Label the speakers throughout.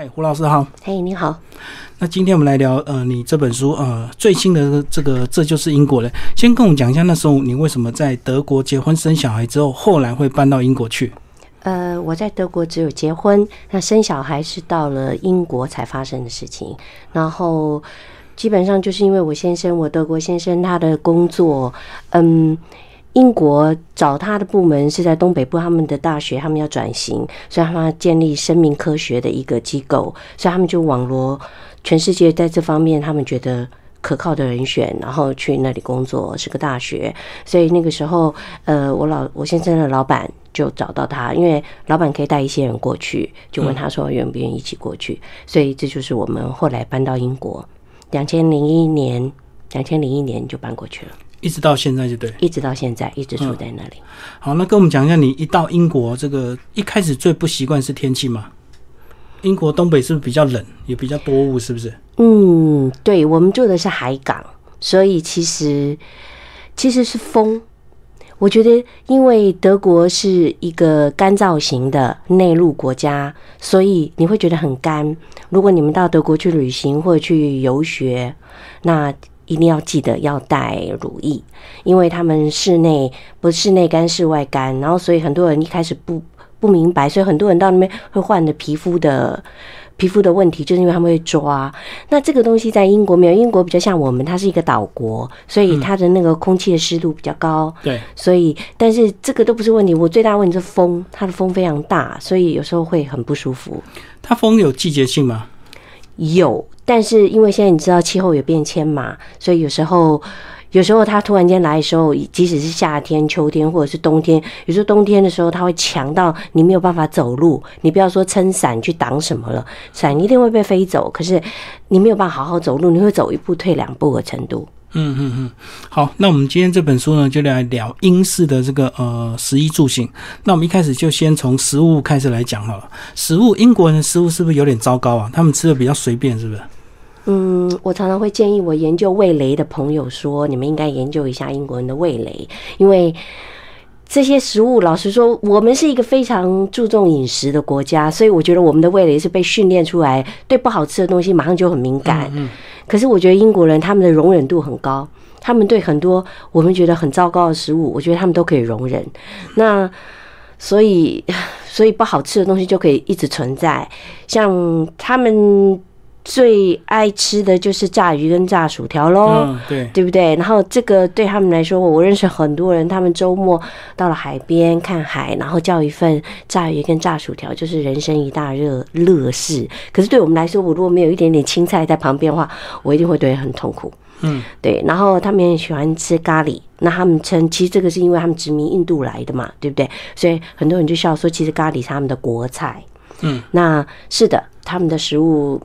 Speaker 1: 嗨，胡老师好。
Speaker 2: 嘿，你好。
Speaker 1: 那今天我们来聊，呃，你这本书，呃，最新的这个，这就是英国人。先跟我们讲一下，那时候你为什么在德国结婚生小孩之后，后来会搬到英国去？
Speaker 2: 呃，我在德国只有结婚，那生小孩是到了英国才发生的事情。然后基本上就是因为我先生，我德国先生他的工作，嗯。英国找他的部门是在东北部，他们的大学他们要转型，所以他们要建立生命科学的一个机构，所以他们就网罗全世界在这方面他们觉得可靠的人选，然后去那里工作，是个大学。所以那个时候，呃，我老我先生的老板就找到他，因为老板可以带一些人过去，就问他说愿不愿意一起过去。所以这就是我们后来搬到英国，两千零一年，两千零一年就搬过去了。
Speaker 1: 一直到现在就对，
Speaker 2: 一直到现在一直住在那里。
Speaker 1: 好，那跟我们讲一下，你一到英国，这个一开始最不习惯是天气吗？英国东北是不是比较冷，也比较多雾，是不是？
Speaker 2: 嗯，对，我们住的是海港，所以其实其实是风。我觉得，因为德国是一个干燥型的内陆国家，所以你会觉得很干。如果你们到德国去旅行或者去游学，那一定要记得要带乳液，因为他们室内不室内干，室外干，然后所以很多人一开始不不明白，所以很多人到那边会患的皮肤的皮肤的问题，就是因为他们会抓。那这个东西在英国没有，英国比较像我们，它是一个岛国，所以它的那个空气的湿度比较高。
Speaker 1: 对，
Speaker 2: 所以但是这个都不是问题，我最大问题是风，它的风非常大，所以有时候会很不舒服。
Speaker 1: 它风有季节性吗？
Speaker 2: 有。但是因为现在你知道气候有变迁嘛，所以有时候，有时候它突然间来的时候，即使是夏天、秋天或者是冬天，有时候冬天的时候，它会强到你没有办法走路。你不要说撑伞去挡什么了，伞一定会被飞走。可是你没有办法好好走路，你会走一步退两步的程度。
Speaker 1: 嗯嗯嗯，好，那我们今天这本书呢，就来聊英式的这个呃食衣住行。那我们一开始就先从食物开始来讲好了。食物，英国人的食物是不是有点糟糕啊？他们吃的比较随便，是不是？
Speaker 2: 嗯，我常常会建议我研究味蕾的朋友说，你们应该研究一下英国人的味蕾，因为这些食物，老实说，我们是一个非常注重饮食的国家，所以我觉得我们的味蕾是被训练出来，对不好吃的东西马上就很敏感。嗯，可是我觉得英国人他们的容忍度很高，他们对很多我们觉得很糟糕的食物，我觉得他们都可以容忍。那所以，所以不好吃的东西就可以一直存在，像他们。最爱吃的就是炸鱼跟炸薯条喽，
Speaker 1: 对
Speaker 2: 对不对？然后这个对他们来说，我认识很多人，他们周末到了海边看海，然后叫一份炸鱼跟炸薯条，就是人生一大热乐事。可是对我们来说，我如果没有一点点青菜在旁边的话，我一定会觉得很痛苦。嗯，对。然后他们也喜欢吃咖喱，那他们称其实这个是因为他们殖民印度来的嘛，对不对？所以很多人就笑说，其实咖喱是他们的国菜。嗯，那是的，他们的食物。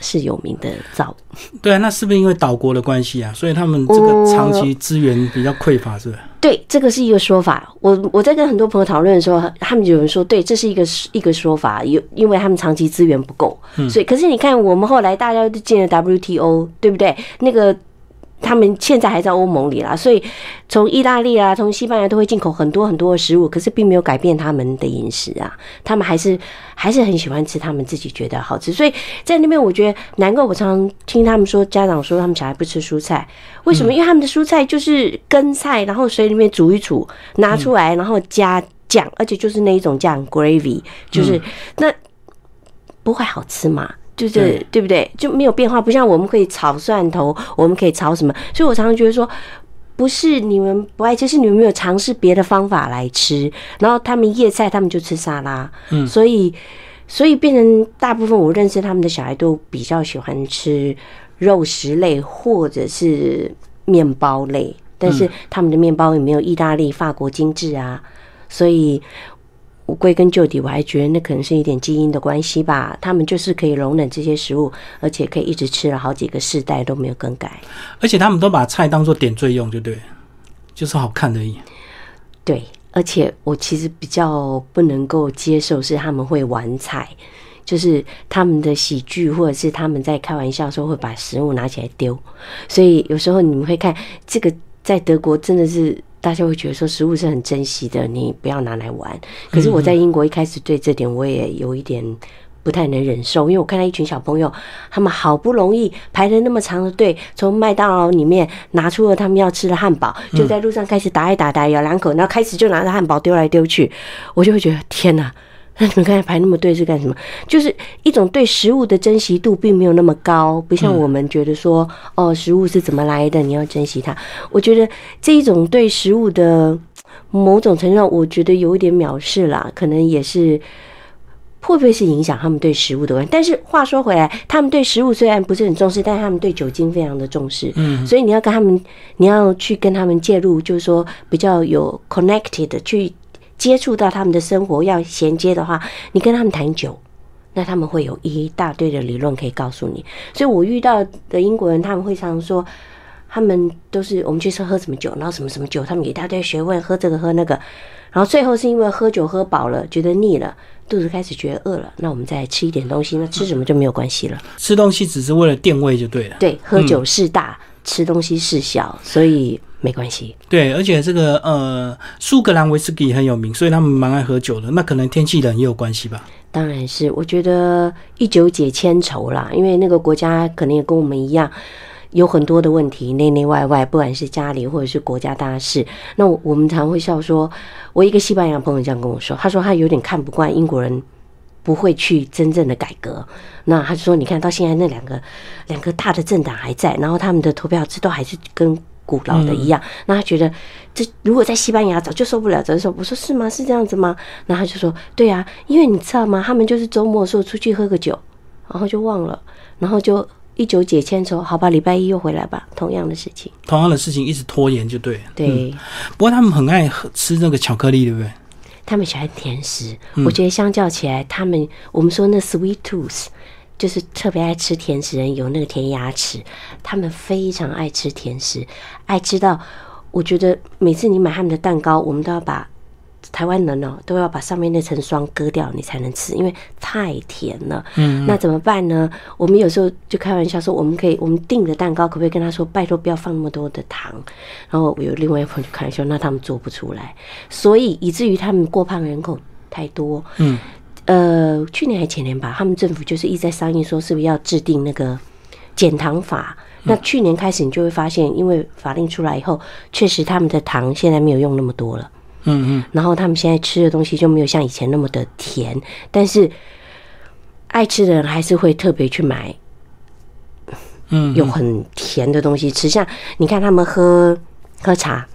Speaker 2: 是有名的早，
Speaker 1: 对啊，那是不是因为岛国的关系啊？所以他们这个长期资源比较匮乏，是不是？
Speaker 2: 对，这个是一个说法。我我在跟很多朋友讨论的时候，他们有人说，对，这是一个一个说法，有因为他们长期资源不够，所以可是你看，我们后来大家都进了 WTO，对不对？那个。他们现在还在欧盟里啦，所以从意大利啊，从西班牙都会进口很多很多的食物，可是并没有改变他们的饮食啊。他们还是还是很喜欢吃他们自己觉得好吃，所以在那边我觉得难怪我常常听他们说，家长说他们小孩不吃蔬菜，为什么？因为他们的蔬菜就是根菜，然后水里面煮一煮，拿出来，然后加酱，而且就是那一种酱 gravy，就是那不会好吃吗？就是对不对？就没有变化，不像我们可以炒蒜头，我们可以炒什么？所以我常常觉得说，不是你们不爱吃，是你们没有尝试别的方法来吃。然后他们叶菜，他们就吃沙拉，嗯，所以所以变成大部分我认识他们的小孩都比较喜欢吃肉食类或者是面包类，但是他们的面包也没有意大利、法国精致啊，所以。我归根究底，我还觉得那可能是一点基因的关系吧。他们就是可以容忍这些食物，而且可以一直吃了好几个世代都没有更改。
Speaker 1: 而且他们都把菜当做点缀用，就对，就是好看而已。
Speaker 2: 对，而且我其实比较不能够接受是他们会玩菜，就是他们的喜剧或者是他们在开玩笑时候会把食物拿起来丢。所以有时候你们会看这个，在德国真的是。大家会觉得说食物是很珍惜的，你不要拿来玩。可是我在英国一开始对这点我也有一点不太能忍受，因为我看到一群小朋友，他们好不容易排了那么长的队，从麦当劳里面拿出了他们要吃的汉堡，就在路上开始打一打，打咬两口，然后开始就拿着汉堡丢来丢去，我就会觉得天哪！那 你们刚才排那么队是干什么？就是一种对食物的珍惜度并没有那么高，不像我们觉得说哦，食物是怎么来的，你要珍惜它。我觉得这一种对食物的某种程度上，我觉得有一点藐视啦，可能也是会不会是影响他们对食物的关？但是话说回来，他们对食物虽然不是很重视，但他们对酒精非常的重视。嗯，所以你要跟他们，你要去跟他们介入，就是说比较有 connected 去。接触到他们的生活要衔接的话，你跟他们谈酒，那他们会有一大堆的理论可以告诉你。所以我遇到的英国人，他们会常说，他们都是我们去吃喝什么酒，然后什么什么酒，他们一大堆学问，喝这个喝那个，然后最后是因为喝酒喝饱了，觉得腻了，肚子开始觉得饿了，那我们再吃一点东西，那吃什么就没有关系了。
Speaker 1: 吃东西只是为了垫胃就对了。
Speaker 2: 对，喝酒事大，吃东西事小，所以。没关系，
Speaker 1: 对，而且这个呃，苏格兰威士忌很有名，所以他们蛮爱喝酒的。那可能天气冷也有关系吧？
Speaker 2: 当然是，我觉得一酒解千愁啦。因为那个国家可能也跟我们一样，有很多的问题，内内外外，不管是家里或者是国家大事。那我们常会笑说，我一个西班牙朋友这样跟我说，他说他有点看不惯英国人不会去真正的改革。那他就说，你看到现在那两个两个大的政党还在，然后他们的投票制度还是跟。古老的一样，那他觉得这如果在西班牙早就受不了，早就说我说是吗？是这样子吗？那他就说对啊，因为你知道吗？他们就是周末的时候出去喝个酒，然后就忘了，然后就一酒解千愁，好吧，礼拜一又回来吧，同样的事情，
Speaker 1: 同样的事情一直拖延就对。
Speaker 2: 对，
Speaker 1: 不过他们很爱喝吃那个巧克力，对不对？
Speaker 2: 他们喜欢甜食，我觉得相较起来，他们我们说那 sweet tooth。就是特别爱吃甜食人有那个甜牙齿，他们非常爱吃甜食，爱吃到我觉得每次你买他们的蛋糕，我们都要把台湾人哦都要把上面那层霜割掉，你才能吃，因为太甜了。嗯，那怎么办呢？我们有时候就开玩笑说，我们可以我们订的蛋糕可不可以跟他说，拜托不要放那么多的糖？然后我有另外一朋友就开玩笑，那他们做不出来，所以以至于他们过胖人口太多。嗯。呃，去年还前年吧，他们政府就是一直在商议说，是不是要制定那个减糖法？那去年开始，你就会发现，因为法令出来以后，确实他们的糖现在没有用那么多了。嗯嗯。然后他们现在吃的东西就没有像以前那么的甜，但是爱吃的人还是会特别去买，嗯，有很甜的东西吃。像你看他们喝喝茶，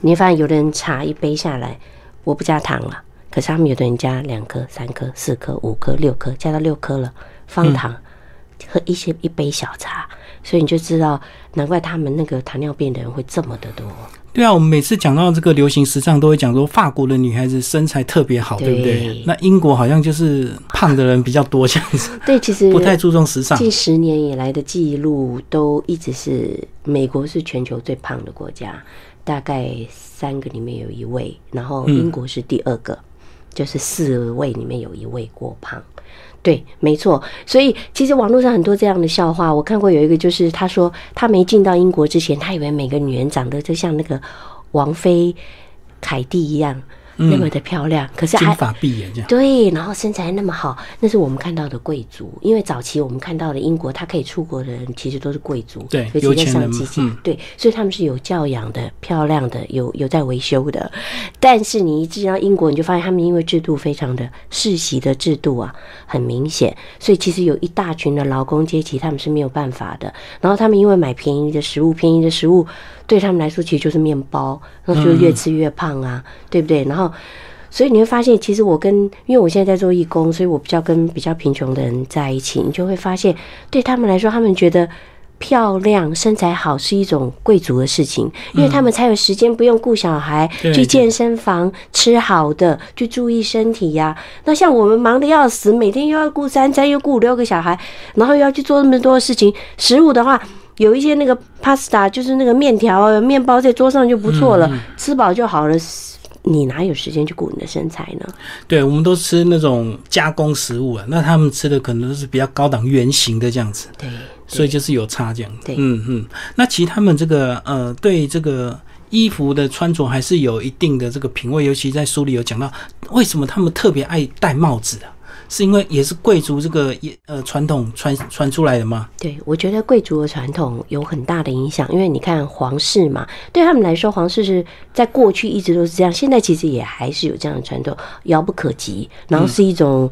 Speaker 2: 你会发现有的人茶一杯下来，我不加糖了。可是他们有的人加两颗、三颗、四颗、五颗、六颗，加到六颗了，方糖喝一些一杯小茶，所以你就知道，难怪他们那个糖尿病的人会这么的多。
Speaker 1: 对啊，我们每次讲到这个流行时尚，都会讲说法国的女孩子身材特别好，对不对？那英国好像就是胖的人比较多这样子。
Speaker 2: 对，其实
Speaker 1: 不太注重时尚。
Speaker 2: 近十年以来的记录都一直是美国是全球最胖的国家，大概三个里面有一位，然后英国是第二个。就是四位里面有一位过胖，对，没错。所以其实网络上很多这样的笑话，我看过有一个，就是他说他没进到英国之前，他以为每个女人长得就像那个王菲凯蒂一样。那么的漂亮，可是
Speaker 1: 金发碧眼这样
Speaker 2: 对，然后身材那么好，那是我们看到的贵族。因为早期我们看到的英国，他可以出国的人其实都是贵族，
Speaker 1: 对，
Speaker 2: 有钱人嗯，对，所以他们是有教养的、漂亮的、有有在维修的。但是你一进到英国，你就发现他们因为制度非常的世袭的制度啊，很明显，所以其实有一大群的劳工阶级他们是没有办法的。然后他们因为买便宜的食物，便宜的食物。对他们来说，其实就是面包，然后就越吃越胖啊，对不对？然后，所以你会发现，其实我跟，因为我现在在做义工，所以我比较跟比较贫穷的人在一起，你就会发现，对他们来说，他们觉得漂亮、身材好是一种贵族的事情，因为他们才有时间不用顾小孩，去健身房吃好的，去注意身体呀。那像我们忙的要死，每天又要顾三餐，又顾五六个小孩，然后又要去做那么多的事情，食物的话。有一些那个 pasta，就是那个面条、面包在桌上就不错了，吃饱就好了。你哪有时间去顾你的身材呢？
Speaker 1: 对，我们都吃那种加工食物啊，那他们吃的可能都是比较高档、圆形的这样子。
Speaker 2: 对，
Speaker 1: 所以就是有差这样。
Speaker 2: 对，
Speaker 1: 嗯嗯。那其实他们这个呃，对这个衣服的穿着还是有一定的这个品味，尤其在书里有讲到，为什么他们特别爱戴帽子啊？是因为也是贵族这个也呃传统传传出来的吗？
Speaker 2: 对，我觉得贵族的传统有很大的影响，因为你看皇室嘛，对他们来说，皇室是在过去一直都是这样，现在其实也还是有这样的传统，遥不可及，然后是一种。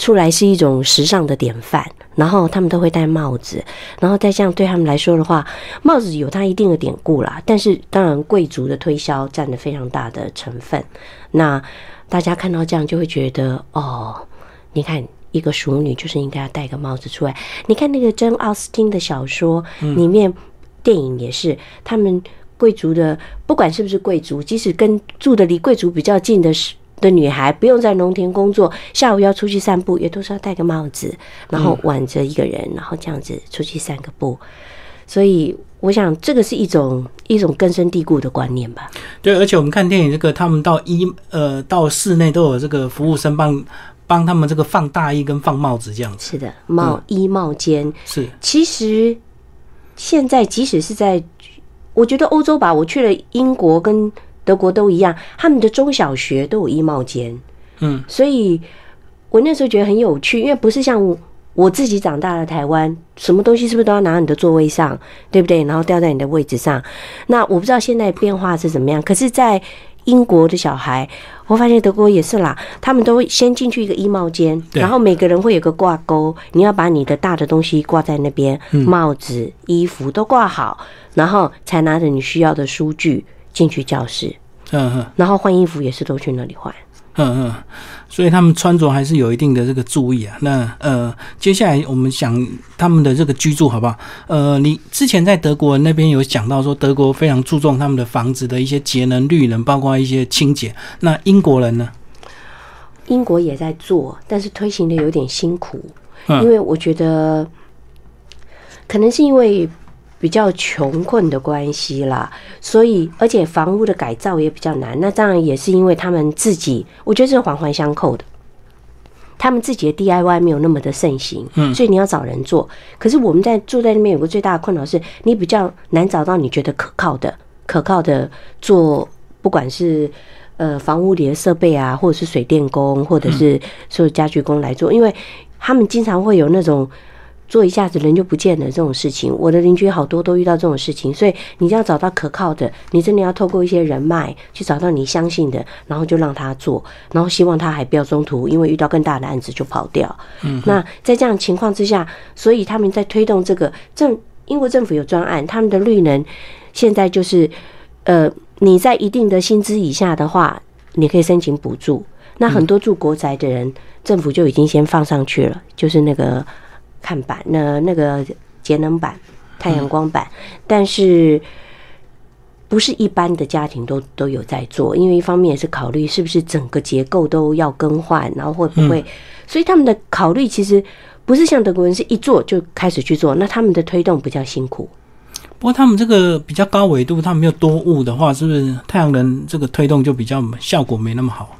Speaker 2: 出来是一种时尚的典范，然后他们都会戴帽子，然后再这样对他们来说的话，帽子有它一定的典故啦。但是当然，贵族的推销占了非常大的成分。那大家看到这样就会觉得，哦，你看一个淑女就是应该要戴个帽子出来。你看那个真奥斯汀的小说里面，电影也是他们贵族的，不管是不是贵族，即使跟住的离贵族比较近的是。的女孩不用在农田工作，下午要出去散步，也都是要戴个帽子，然后挽着一个人，然后这样子出去散个步。所以，我想这个是一种一种根深蒂固的观念吧。
Speaker 1: 对，而且我们看电影，这个他们到一呃到室内都有这个服务生帮帮他们这个放大衣跟放帽子这样子。
Speaker 2: 是的，帽衣帽间
Speaker 1: 是。
Speaker 2: 其实现在即使是在，我觉得欧洲吧，我去了英国跟。德国都一样，他们的中小学都有衣帽间，
Speaker 1: 嗯，
Speaker 2: 所以我那时候觉得很有趣，因为不是像我自己长大的台湾，什么东西是不是都要拿到你的座位上，对不对？然后掉在你的位置上。那我不知道现在变化是怎么样，可是，在英国的小孩，我发现德国也是啦，他们都会先进去一个衣帽间，然后每个人会有个挂钩，你要把你的大的东西挂在那边，帽子、衣服都挂好，然后才拿着你需要的书具。进去教室，
Speaker 1: 嗯嗯，
Speaker 2: 然后换衣服也是都去那里换，
Speaker 1: 嗯嗯，所以他们穿着还是有一定的这个注意啊。那呃，接下来我们想他们的这个居住好不好？呃，你之前在德国那边有讲到说，德国非常注重他们的房子的一些节能、绿能，包括一些清洁。那英国人呢？
Speaker 2: 英国也在做，但是推行的有点辛苦，因为我觉得可能是因为。比较穷困的关系啦，所以而且房屋的改造也比较难。那当然也是因为他们自己，我觉得是环环相扣的。他们自己的 DIY 没有那么的盛行，嗯，所以你要找人做。可是我们在住在那边有个最大的困扰是，你比较难找到你觉得可靠的、可靠的做，不管是呃房屋里的设备啊，或者是水电工，或者是所有家具工来做，因为他们经常会有那种。做一下子人就不见了这种事情，我的邻居好多都遇到这种事情，所以你要找到可靠的，你真的要透过一些人脉去找到你相信的，然后就让他做，然后希望他还不要中途因为遇到更大的案子就跑掉。
Speaker 1: 嗯，
Speaker 2: 那在这样情况之下，所以他们在推动这个政英国政府有专案，他们的绿能现在就是，呃，你在一定的薪资以下的话，你可以申请补助。那很多住国宅的人，政府就已经先放上去了，就是那个。看板，那那个节能板、太阳光板，但是不是一般的家庭都都有在做？因为一方面也是考虑是不是整个结构都要更换，然后会不会？所以他们的考虑其实不是像德国人是一做就开始去做，那他们的推动比较辛苦。
Speaker 1: 不过他们这个比较高纬度，他们没有多雾的话，是不是太阳能这个推动就比较效果没那么好？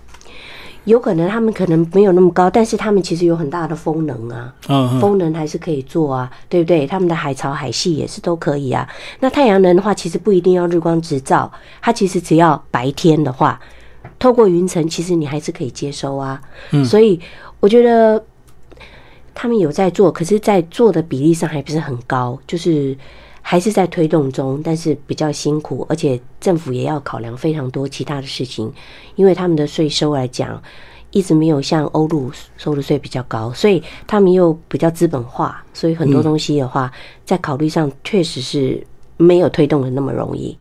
Speaker 2: 有可能他们可能没有那么高，但是他们其实有很大的风能啊，风能还是可以做啊，对不对？他们的海潮海系也是都可以啊。那太阳能的话，其实不一定要日光直照，它其实只要白天的话，透过云层，其实你还是可以接收啊。所以我觉得他们有在做，可是，在做的比例上还不是很高，就是。还是在推动中，但是比较辛苦，而且政府也要考量非常多其他的事情，因为他们的税收来讲，一直没有像欧陆收的税比较高，所以他们又比较资本化，所以很多东西的话，在考虑上确实是没有推动的那么容易。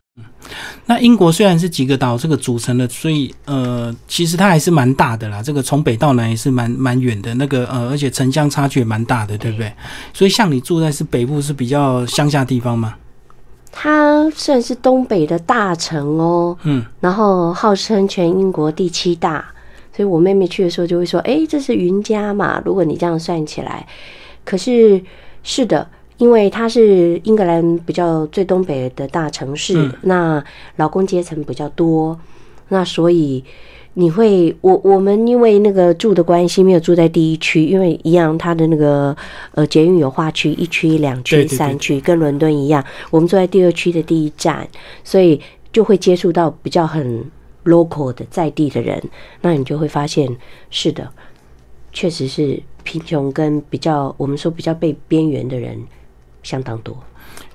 Speaker 1: 那英国虽然是几个岛这个组成的，所以呃，其实它还是蛮大的啦。这个从北到南也是蛮蛮远的，那个呃，而且城乡差距也蛮大的，对不对？所以像你住在是北部是比较乡下地方吗？
Speaker 2: 它虽然是东北的大城哦，
Speaker 1: 嗯，
Speaker 2: 然后号称全英国第七大，所以我妹妹去的时候就会说：“哎，这是云家嘛？”如果你这样算起来，可是是的。因为它是英格兰比较最东北的大城市，那劳工阶层比较多，那所以你会我我们因为那个住的关系没有住在第一区，因为一样它的那个呃捷运有划区，一区、两区、三区，跟伦敦一样，我们住在第二区的第一站，所以就会接触到比较很 local 的在地的人，那你就会发现是的。确实是贫穷跟比较我们说比较被边缘的人相当多。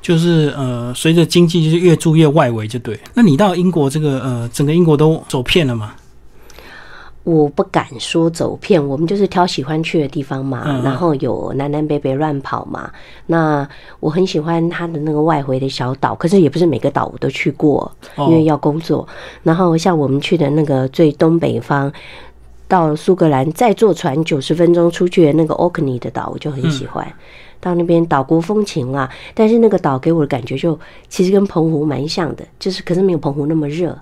Speaker 1: 就是呃，随着经济就是越住越外围，就对。那你到英国这个呃，整个英国都走遍了吗？
Speaker 2: 我不敢说走遍，我们就是挑喜欢去的地方嘛，然后有南南北北乱跑嘛。那我很喜欢它的那个外围的小岛，可是也不是每个岛我都去过，因为要工作。然后像我们去的那个最东北方，到苏格兰再坐船九十分钟出去的那个 Orkney 的岛，我就很喜欢。到那边岛国风情啊，但是那个岛给我的感觉就其实跟澎湖蛮像的，就是可是没有澎湖那么热。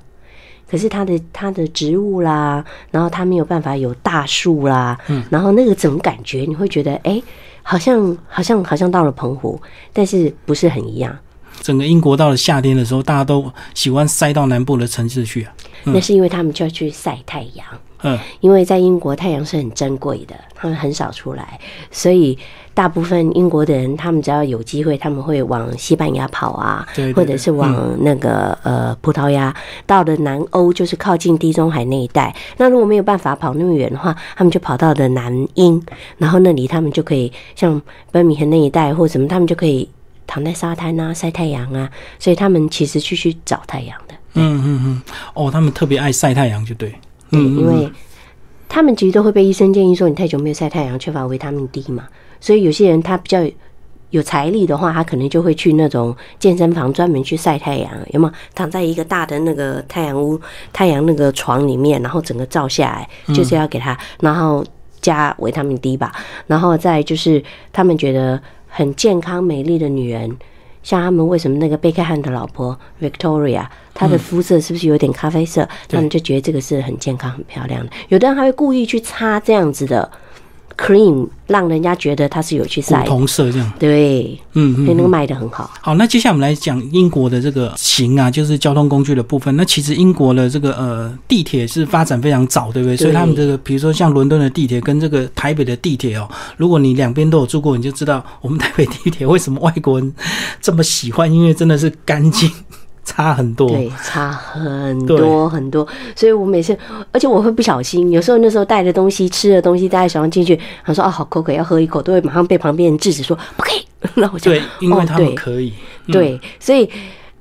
Speaker 2: 可是它的它的植物啦，然后它没有办法有大树啦，嗯，然后那个怎么感觉你会觉得哎，好像好像好像到了澎湖，但是不是很一样。
Speaker 1: 整个英国到了夏天的时候，大家都喜欢塞到南部的城市去啊。
Speaker 2: 那是因为他们就要去晒太阳，嗯，因为在英国太阳是很珍贵的，他们很少出来，所以。大部分英国的人，他们只要有机会，他们会往西班牙跑啊，或者是往那个呃葡萄牙。到了南欧，就是靠近地中海那一带。那如果没有办法跑那么远的话，他们就跑到了南英，然后那里他们就可以像伯明翰那一带或什么，他们就可以躺在沙滩啊晒太阳啊。所以他们其实去去找太阳的。
Speaker 1: 嗯嗯嗯，哦，他们特别爱晒太阳，就对。
Speaker 2: 对，因为他们其实都会被医生建议说，你太久没有晒太阳，缺乏维他命 D 嘛。所以有些人他比较有财力的话，他可能就会去那种健身房专门去晒太阳，有没有？躺在一个大的那个太阳屋、太阳那个床里面，然后整个照下来，就是要给他，然后加维他命 D 吧。然后再就是他们觉得很健康美丽的女人，像他们为什么那个贝克汉的老婆 Victoria，她的肤色是不是有点咖啡色？他们就觉得这个是很健康、很漂亮的。有的人还会故意去擦这样子的。Cream 让人家觉得它是有去晒，
Speaker 1: 同色这样，
Speaker 2: 对，嗯，所以那个卖的很好。
Speaker 1: 好，那接下来我们来讲英国的这个行啊，就是交通工具的部分。那其实英国的这个呃地铁是发展非常早，对不对？所以他们这个比如说像伦敦的地铁跟这个台北的地铁哦，如果你两边都有住过，你就知道我们台北地铁为什么外国人这么喜欢，因为真的是干净。差很多，
Speaker 2: 对，差很多很多，所以我每次，而且我会不小心，有时候那时候带的东西、吃的东西带在手上进去，他说：“哦，好口渴，要喝一口。”都会马上被旁边人制止说：“不可以。” 那我就
Speaker 1: 对，因为他们可以，
Speaker 2: 对，所以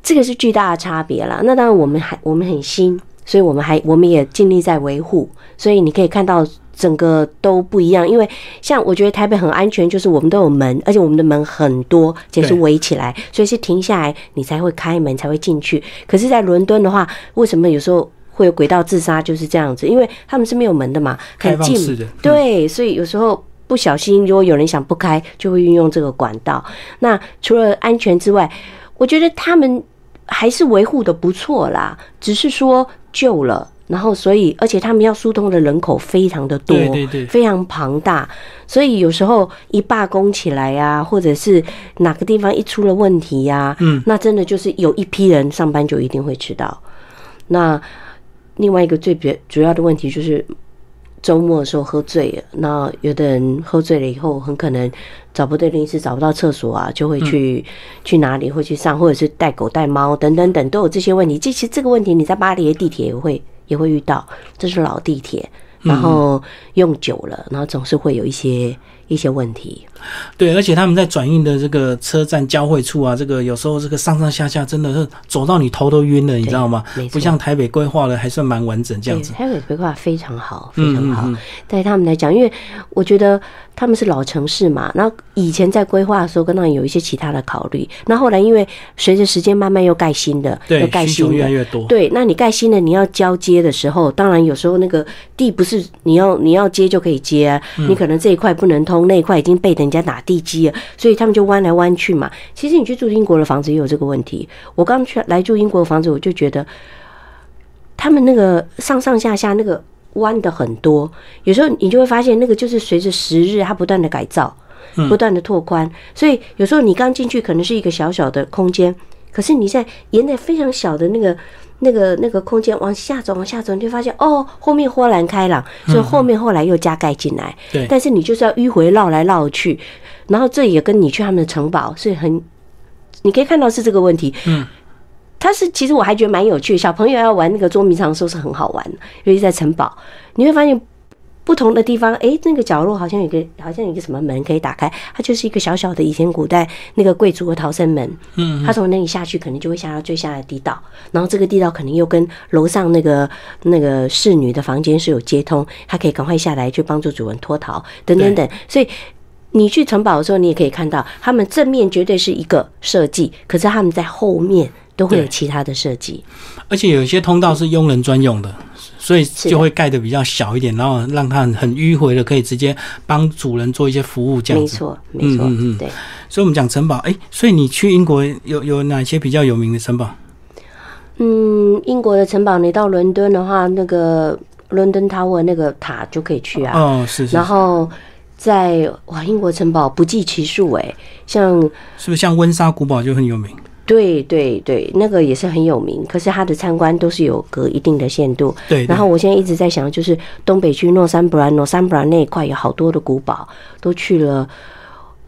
Speaker 2: 这个是巨大的差别了。那当然，我们还我们很新，所以我们还我们也尽力在维护，所以你可以看到。整个都不一样，因为像我觉得台北很安全，就是我们都有门，而且我们的门很多，且是围起来，所以是停下来你才会开门才会进去。可是，在伦敦的话，为什么有时候会有轨道自杀？就是这样子，因为他们是没有门的嘛，
Speaker 1: 很近的。
Speaker 2: 对，所以有时候不小心，如果有人想不开，就会运用这个管道。那除了安全之外，我觉得他们还是维护的不错啦，只是说旧了。然后，所以，而且他们要疏通的人口非常的多，
Speaker 1: 对对对，
Speaker 2: 非常庞大，所以有时候一罢工起来呀，或者是哪个地方一出了问题呀，嗯，那真的就是有一批人上班就一定会迟到。那另外一个最别主要的问题就是周末的时候喝醉了，那有的人喝醉了以后，很可能找不对临时找不到厕所啊，就会去去哪里会去上，或者是带狗带猫等等等都有这些问题。其实这个问题你在巴黎的地铁也会。也会遇到，这是老地铁，然后用久了，然后总是会有一些。一些问题，
Speaker 1: 对，而且他们在转运的这个车站交汇处啊，这个有时候这个上上下下真的是走到你头都晕了，你知道吗？不像台北规划的还算蛮完整这样子。
Speaker 2: 台北规划非常好，非常好。对他们来讲，因为我觉得他们是老城市嘛，那以前在规划的时候，可能有一些其他的考虑。那后来因为随着时间慢慢又盖新的，
Speaker 1: 对，
Speaker 2: 盖新
Speaker 1: 的越来越多。
Speaker 2: 对，那你盖新的，你要交接的时候，当然有时候那个地不是你要你要接就可以接啊，你可能这一块不能通。那一块已经被人家打地基了，所以他们就弯来弯去嘛。其实你去住英国的房子也有这个问题。我刚去来住英国的房子，我就觉得他们那个上上下下那个弯的很多，有时候你就会发现那个就是随着时日它不断的改造，不断的拓宽。所以有时候你刚进去可能是一个小小的空间，可是你在沿着非常小的那个。那个那个空间往下走，往下走，你就发现哦，后面豁然开朗，所以后面后来又加盖进来。
Speaker 1: 对，
Speaker 2: 但是你就是要迂回绕来绕去，然后这也跟你去他们的城堡是很，你可以看到是这个问题。嗯，它是其实我还觉得蛮有趣，小朋友要玩那个捉迷藏的时候是很好玩，尤其在城堡，你会发现。不同的地方，哎，那个角落好像有个好像有一个什么门可以打开，它就是一个小小的以前古代那个贵族的逃生门。嗯，他从那里下去，可能就会下到最下的地道，然后这个地道可能又跟楼上那个那个侍女的房间是有接通，他可以赶快下来去帮助主人脱逃，等等等。所以你去城堡的时候，你也可以看到，他们正面绝对是一个设计，可是他们在后面都会有其他的设计，
Speaker 1: 而且有一些通道是佣人专用的。所以就会盖的比较小一点，然后让它很迂回的，可以直接帮主人做一些服务，这样
Speaker 2: 子。没错，没错，嗯嗯，对。
Speaker 1: 所以我们讲城堡，哎，所以你去英国有有哪些比较有名的城堡？
Speaker 2: 嗯，英国的城堡，你到伦敦的话，那个伦敦塔沃那个塔就可以去啊。
Speaker 1: 哦，是是。
Speaker 2: 然后在哇，英国城堡不计其数，哎，像
Speaker 1: 是不是像温莎古堡就很有名？
Speaker 2: 对对对，那个也是很有名，可是它的参观都是有隔一定的限度。
Speaker 1: 对。
Speaker 2: 然后我现在一直在想，就是东北区诺桑布兰、诺桑布兰那一块有好多的古堡，都去了，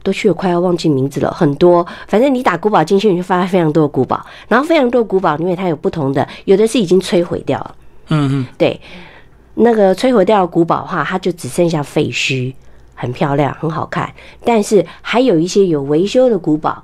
Speaker 2: 都去了，快要忘记名字了。很多，反正你打古堡进去，你就发现非常多的古堡。然后非常多古堡，因为它有不同的，有的是已经摧毁掉了。嗯嗯。对，那个摧毁掉的古堡的话，它就只剩下废墟，很漂亮，很好看。但是还有一些有维修的古堡。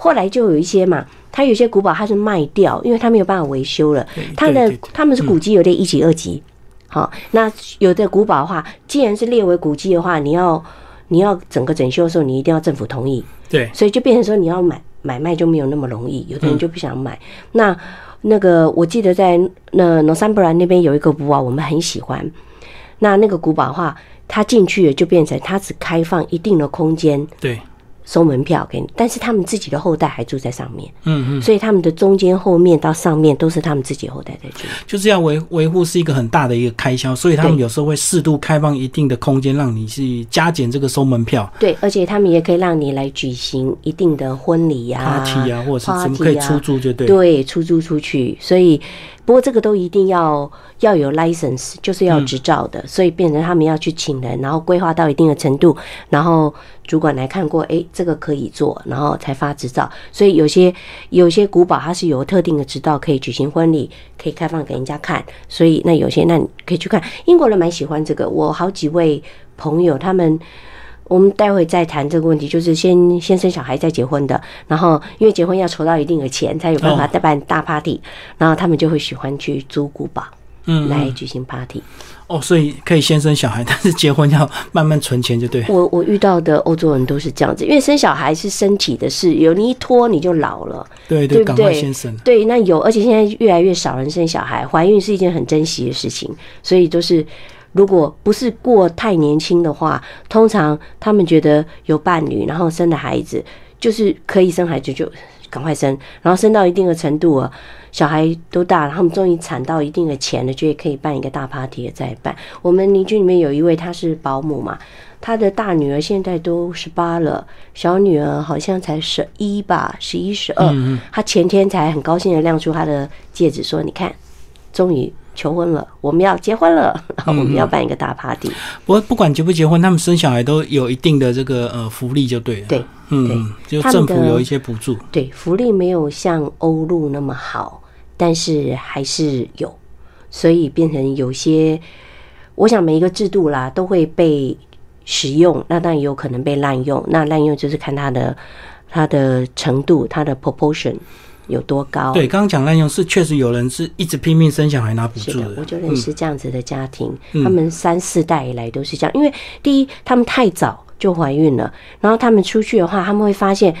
Speaker 2: 后来就有一些嘛，它有些古堡它是卖掉，因为它没有办法维修了。它的他们是古迹有点一级二级，好，那有的古堡的话，既然是列为古迹的话，你要你要整个整修的时候，你一定要政府同意。
Speaker 1: 对，
Speaker 2: 所以就变成说你要买买卖就没有那么容易，有的人就不想买。那那个我记得在那诺桑布兰那边有一个古堡，我们很喜欢。那那个古堡的话，它进去了就变成他只开放一定的空间。
Speaker 1: 对。
Speaker 2: 收门票给你，但是他们自己的后代还住在上面，嗯嗯，所以他们的中间、后面到上面都是他们自己后代在住，
Speaker 1: 就是要维维护是一个很大的一个开销，所以他们有时候会适度开放一定的空间，让你去加减这个收门票。
Speaker 2: 对，而且他们也可以让你来举行一定的婚礼呀、
Speaker 1: party 啊，或者是什么可以出租就对，
Speaker 2: 对，出租出去，所以。不过这个都一定要要有 license，就是要执照的，所以变成他们要去请人，然后规划到一定的程度，然后主管来看过，哎，这个可以做，然后才发执照。所以有些有些古堡它是有特定的执照可以举行婚礼，可以开放给人家看。所以那有些那你可以去看，英国人蛮喜欢这个。我好几位朋友他们。我们待会再谈这个问题，就是先先生小孩再结婚的，然后因为结婚要筹到一定的钱，才有办法再办大 party，然后他们就会喜欢去租古堡，嗯，来举行 party。
Speaker 1: 哦，所以可以先生小孩，但是结婚要慢慢存钱，就对。
Speaker 2: 我我遇到的欧洲人都是这样子，因为生小孩是身体的事，有你一拖你就老了，
Speaker 1: 对对，赶快先生。
Speaker 2: 对，那有，而且现在越来越少人生小孩，怀孕是一件很珍惜的事情，所以都是。如果不是过太年轻的话，通常他们觉得有伴侣，然后生的孩子就是可以生孩子就赶快生，然后生到一定的程度了，小孩都大了，他们终于产到一定的钱了，就可以办一个大 party 再办。我们邻居里面有一位，她是保姆嘛，她的大女儿现在都十八了，小女儿好像才十一吧，十一十二。她前天才很高兴的亮出她的戒指，说：“你看，终于。”求婚了，我们要结婚了，然后 我们要办一个大 party。
Speaker 1: 不过不管结不结婚，他们生小孩都有一定的这个呃福利，就对了。
Speaker 2: 对，嗯，
Speaker 1: 就政府有一些补助。
Speaker 2: 对，福利没有像欧陆那么好，但是还是有，所以变成有些，我想每一个制度啦都会被使用，那当然也有可能被滥用。那滥用就是看它的它的程度，它的 proportion。有多高？
Speaker 1: 对，刚刚讲滥用是确实有人是一直拼命生小孩拿补助的。
Speaker 2: 我就认识这样子的家庭，他们三四代以来都是这样。因为第一，他们太早就怀孕了，然后他们出去的话，他们会发现。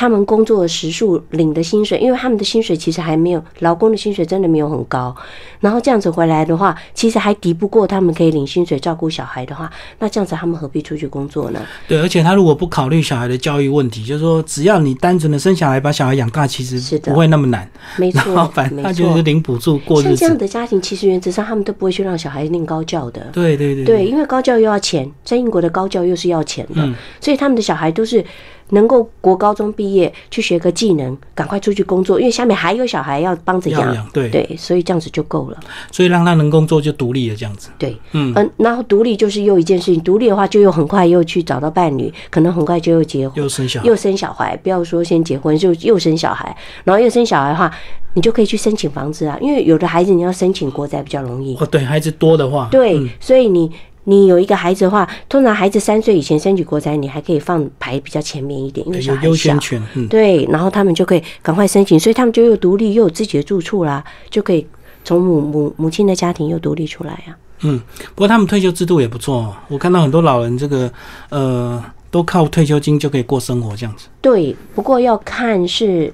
Speaker 2: 他们工作的时数领的薪水，因为他们的薪水其实还没有劳工的薪水真的没有很高，然后这样子回来的话，其实还敌不过他们可以领薪水照顾小孩的话，那这样子他们何必出去工作呢？
Speaker 1: 对，而且他如果不考虑小孩的教育问题，就是说只要你单纯的生小孩把小孩养大，其实是不会那么难。
Speaker 2: 没错，
Speaker 1: 反正他就是领补助过日子。
Speaker 2: 像这样的家庭，其实原则上他们都不会去让小孩念高教的。
Speaker 1: 对对对，
Speaker 2: 对，因为高教又要钱，在英国的高教又是要钱的，所以他们的小孩都是。能够国高中毕业去学个技能，赶快出去工作，因为下面还有小孩要帮着养，
Speaker 1: 对
Speaker 2: 对，所以这样子就够了。
Speaker 1: 所以让他能工作就独立了，这样子。
Speaker 2: 对，嗯嗯，然后独立就是又一件事情，独立的话就又很快又去找到伴侣，可能很快就又结婚，
Speaker 1: 又生小
Speaker 2: 又生小孩，不要说先结婚就又生小孩，然后又生小孩的话，你就可以去申请房子啊，因为有的孩子你要申请国宅比较容易。
Speaker 1: 哦，对，孩子多的话，
Speaker 2: 对，所以你。你有一个孩子的话，通常孩子三岁以前申请国宅，你还可以放排比较前面一点，因为小孩小
Speaker 1: 先。权。嗯，
Speaker 2: 对，然后他们就可以赶快申请，所以他们就又独立又有自己的住处啦，就可以从母母母亲的家庭又独立出来啊。
Speaker 1: 嗯不过他们退休制度也不错哦。我看到很多老人这个呃，都靠退休金就可以过生活这样子。
Speaker 2: 对，不过要看是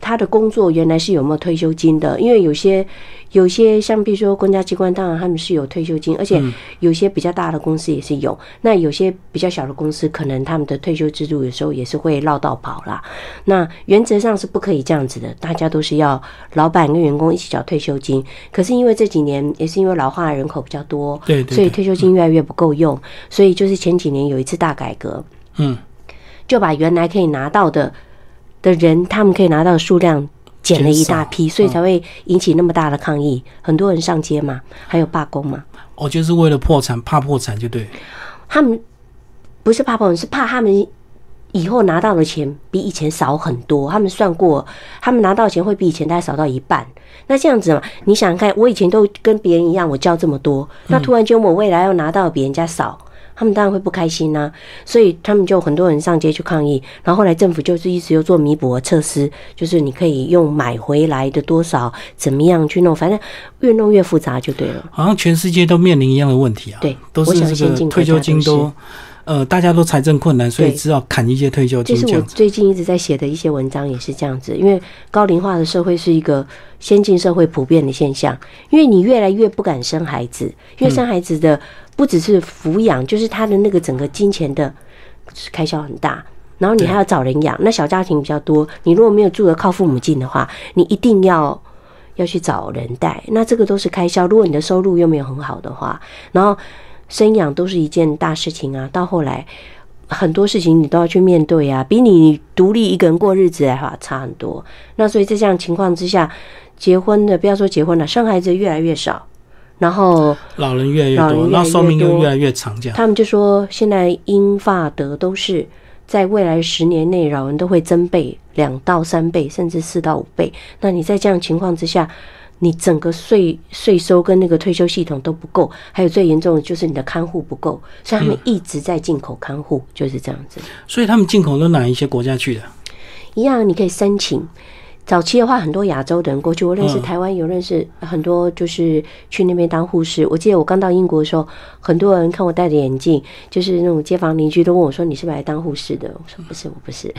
Speaker 2: 他的工作原来是有没有退休金的，因为有些有些像比如说公家机关，当然他们是有退休金，而且有些比较大的公司也是有。那有些比较小的公司，可能他们的退休制度有时候也是会绕道跑啦。那原则上是不可以这样子的，大家都是要老板跟员工一起缴退休金。可是因为这几年也是因为老化人口比较多，
Speaker 1: 对
Speaker 2: 所以退休金越来越不够用，所以就是前几年有一次大改革，
Speaker 1: 嗯，
Speaker 2: 就把原来可以拿到的的人，他们可以拿到的数量减了一大批，所以才会引起那么大的抗议，很多人上街嘛，还有罢工嘛。
Speaker 1: 我哦就是为了破产，怕破产就对。
Speaker 2: 他们不是怕破产，是怕他们以后拿到的钱比以前少很多。他们算过，他们拿到钱会比以前大概少到一半。那这样子嘛，你想想看，我以前都跟别人一样，我交这么多，那突然间我未来要拿到比人家少。他们当然会不开心呐、所以他们就很多人上街去抗议，然后后来政府就是一直又做弥补的措施，就是你可以用买回来的多少怎么样去弄，反正越弄越复杂就对了。
Speaker 1: 好像全世界都面临一样的问题啊，
Speaker 2: 对
Speaker 1: 都是这个退休金都，呃，大家都财政困难，所以
Speaker 2: 对
Speaker 1: 只好砍一些退休
Speaker 2: 这是我
Speaker 1: 金其实我。
Speaker 2: 最近一直在写的一些文章，也是这样子。因为高龄化的社会是一个先进社会普遍的现象，因为你越来越不敢生孩子，因为生孩子的不只是抚养，就是他的那个整个金钱的开销很大。然后你还要找人养，那小家庭比较多，你如果没有住的靠父母近的话，你一定要要去找人带，那这个都是开销。如果你的收入又没有很好的话，然后生养都是一件大事情啊。到后来很多事情你都要去面对啊，比你独立一个人过日子来话差很多。那所以在这样情况之下，结婚的不要说结婚了，生孩子越来越少，然后
Speaker 1: 老人越来越多，
Speaker 2: 老人越越
Speaker 1: 然后寿命又越来越长，这样。
Speaker 2: 他们就说现在英法德都是。在未来十年内，老人都会增倍两到三倍，甚至四到五倍。那你在这样情况之下，你整个税税收跟那个退休系统都不够，还有最严重的就是你的看护不够，所以他们一直在进口看护，就是这样子。
Speaker 1: 所以他们进口到哪一些国家去的？
Speaker 2: 一样，你可以申请。早期的话，很多亚洲的人过去，我认识
Speaker 1: 嗯
Speaker 2: 台湾，有认识很多，就是去那边当护士。我记得我刚到英国的时候，很多人看我戴着眼镜，就是那种街坊邻居都问我说：“你是不是来当护士的？”我说：“不是，我不是。”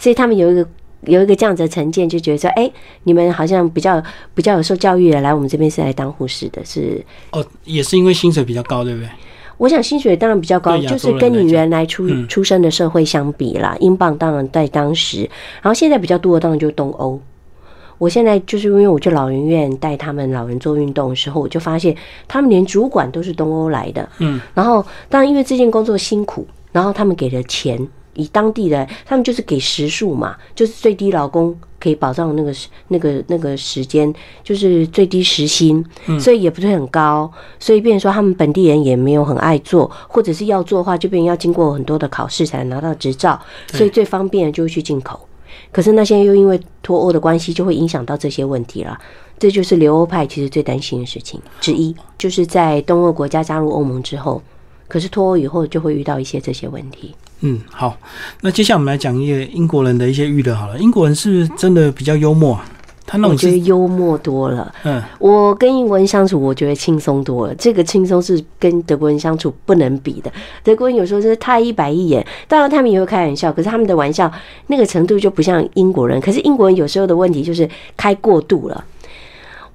Speaker 2: 所以他们有一个有一个这样子的成见，就觉得说：“哎、你们好像比较比较有受教育的，来我们这边是来当护士的。”是，
Speaker 1: 哦，也是因为薪水比较高，对不对？
Speaker 2: 我想薪水当然比较高，就是跟你原来出
Speaker 1: 嗯
Speaker 2: 出生的社会相比啦，英镑当然在当时，然后现在比较多的当然就是东欧。我现在就是因为我去老人院带他们老人做运动的时候，我就发现他们连主管都是东欧来的。
Speaker 1: 嗯，
Speaker 2: 然后当然因为这件工作辛苦，然后他们给的钱以当地的，他们就是给时数嘛，就是最低劳工可以保障那个时那个那个时间，就是最低时薪，所以也不是很高，所以变成说他们本地人也没有很爱做，或者是要做的话，就变成要经过很多的考试才能拿到执照，所以最方便的就是去进口。可是那现在又因为脱欧的关系，就会影响到这些问题了。这就是留欧派其实最担心的事情之一，就是在东欧国家加入欧盟之后，可是脱欧以后就会遇到一些这些问题。
Speaker 1: 嗯，好。那接下来我们来讲一些英国人的一些娱乐好了。英国人是不是真的比较幽默啊？他那种
Speaker 2: 我觉得幽默多了。
Speaker 1: 嗯，
Speaker 2: 我跟英国人相处，我觉得轻松多了。这个轻松是跟德国人相处不能比的。德国人有时候真是太一板一眼，当然他们也会开玩笑，可是他们的玩笑那个程度就不像英国人。可是英国人有时候的问题就是开过度了。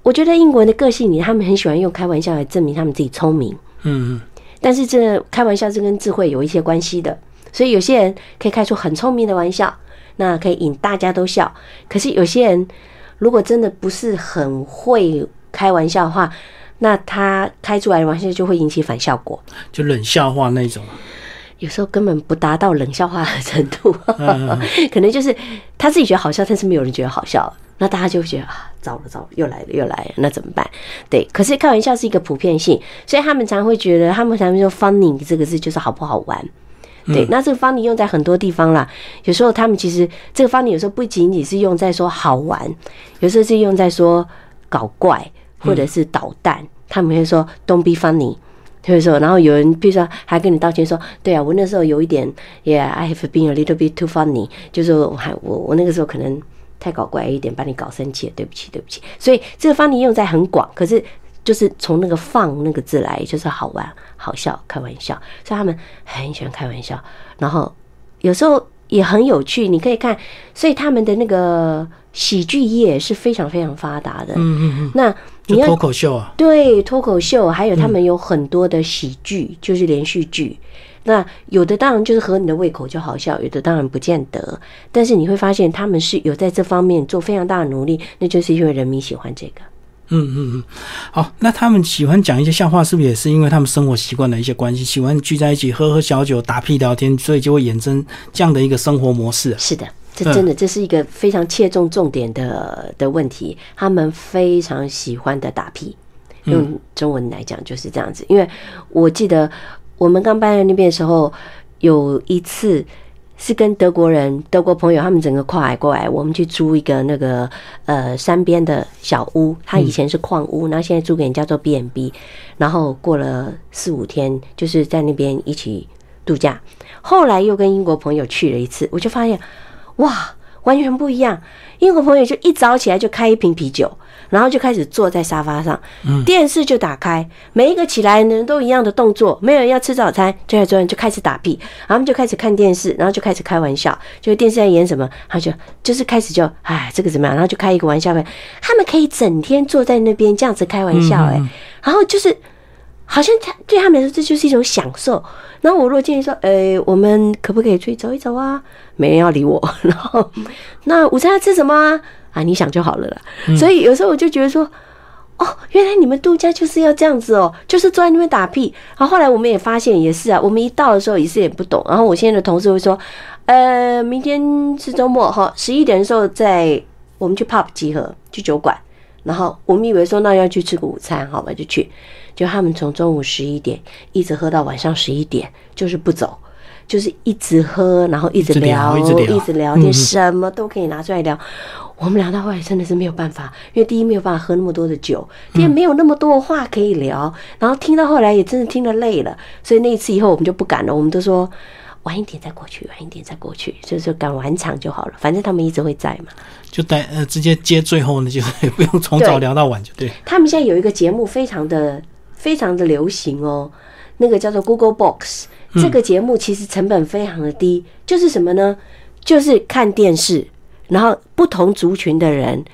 Speaker 2: 我觉得英国人的个性里，他们很喜欢用开玩笑来证明他们自己聪明。
Speaker 1: 嗯嗯，
Speaker 2: 但是这开玩笑是跟智慧有一些关系的，所以有些人可以开出很聪明的玩笑，那可以引大家都笑。可是有些人如果真的不是很会开玩笑的话，那他开出来的玩笑就会引起反效果，
Speaker 1: 就冷笑话那种。
Speaker 2: 有时候根本不达到冷笑话的程度，可能就是他自己觉得好笑，但是没有人觉得好笑，那大家就觉得啊，糟了糟了，又来了又来了，那怎么办？对，可是开玩笑是一个普遍性，所以他们常会觉得，他们常会说 “funny” 这个字就是好不好玩。对，那这个 funny 用在很多地方啦。有时候他们其实这个 funny 有时候不仅仅是用在说好玩，有时候是用在说搞怪或者是捣蛋。他们会说 “don't be funny”，就是说，然后有人比如说还跟你道歉说，对啊，我那时候有一点，Yeah，I have been a little bit too funny，就是我还我我那个时候可能太搞怪一点，把你搞生气了，对不起，对不起。所以这个 funny 用在很广，可是就是从那个放那个字来，就是好玩、好笑、开玩笑，所以他们很喜欢开玩笑，然后有时候也很有趣，你可以看，所以他们的那个喜剧业是非常非常发达的。
Speaker 1: 嗯嗯嗯，
Speaker 2: 那你要
Speaker 1: 脱口秀啊，
Speaker 2: 对脱口秀，还有他们有很多的喜剧，就是连续剧。那有的当然就是合你的胃口就好笑，有的当然不见得。但是你会发现他们是有在这方面做非常大的努力，那就是因为人民喜欢这个。
Speaker 1: 嗯嗯嗯，好，那他们喜欢讲一些笑话，是不是也是因为他们生活习惯的一些关系？喜欢聚在一起喝喝小酒、打屁聊天，所以就会衍生这样的一个生活模式啊。
Speaker 2: 是的，这真的这是一个非常切中重点的的问题。他们非常喜欢的打屁，用中文来讲就是这样子。因为我记得我们刚搬到那边的时候，有一次是跟德国人、德国朋友他们整个跨海过来，我们去租一个那个呃山边的小屋，它以前是矿屋，然后现在租给人叫做 B n B，然后过了四五天，就是在那边一起度假。后来又跟英国朋友去了一次，我就发现哇，完全不一样。英国朋友就一早起来就开一瓶啤酒，然后就开始坐在沙发上，电视就打开，每一个起来的人都一样的动作，没有人要吃早餐，就在桌上就开始打屁，然后他们就开始看电视，然后就开始开玩笑，就是电视在演什么，他就就是开始就哎这个怎么样，然后就开一个玩笑呗，他们可以整天坐在那边这样子开玩笑，哎，然后就是。好像他对他们来说这就是一种享受。然后我如果建议说，呃，我们可不可以出去走一走啊？没人要理我。然后，那午餐要吃什么啊？啊，你想就好了啦。所以有时候我就觉得说，哦，原来你们度假就是要这样子哦，就是坐在那边打屁。然后后来我们也发现也是啊，我们一到的时候也是也不懂。然后我现在的同事会说，呃，明天是周末哈，十一点的时候在我们去 pub 集合，去酒馆。然后我们以为说那要去吃个午餐，好吧，就去。就他们从中午十一点一直喝到晚上十一点，就是不走，就是一直喝，然后一直聊，一直聊天，什么都可以拿出来聊。我们聊到后来真的是没有办法，因为第一没有办法喝那么多的酒，第二没有那么多的话可以聊，然后听到后来也真的听得累了，所以那一次以后我们就不敢了，我们都说晚一点再过去，晚一点再过去，就是赶晚场就好了，反正他们一直会在嘛。
Speaker 1: 就待呃直接接最后呢，就也 不用从早聊到晚，就对。
Speaker 2: 他们现在有一个节目，非常的。非常的流行哦，那个叫做 Google Box，这个节目其实成本非常的低，就是什么呢？就是看电视，然后不同族群的人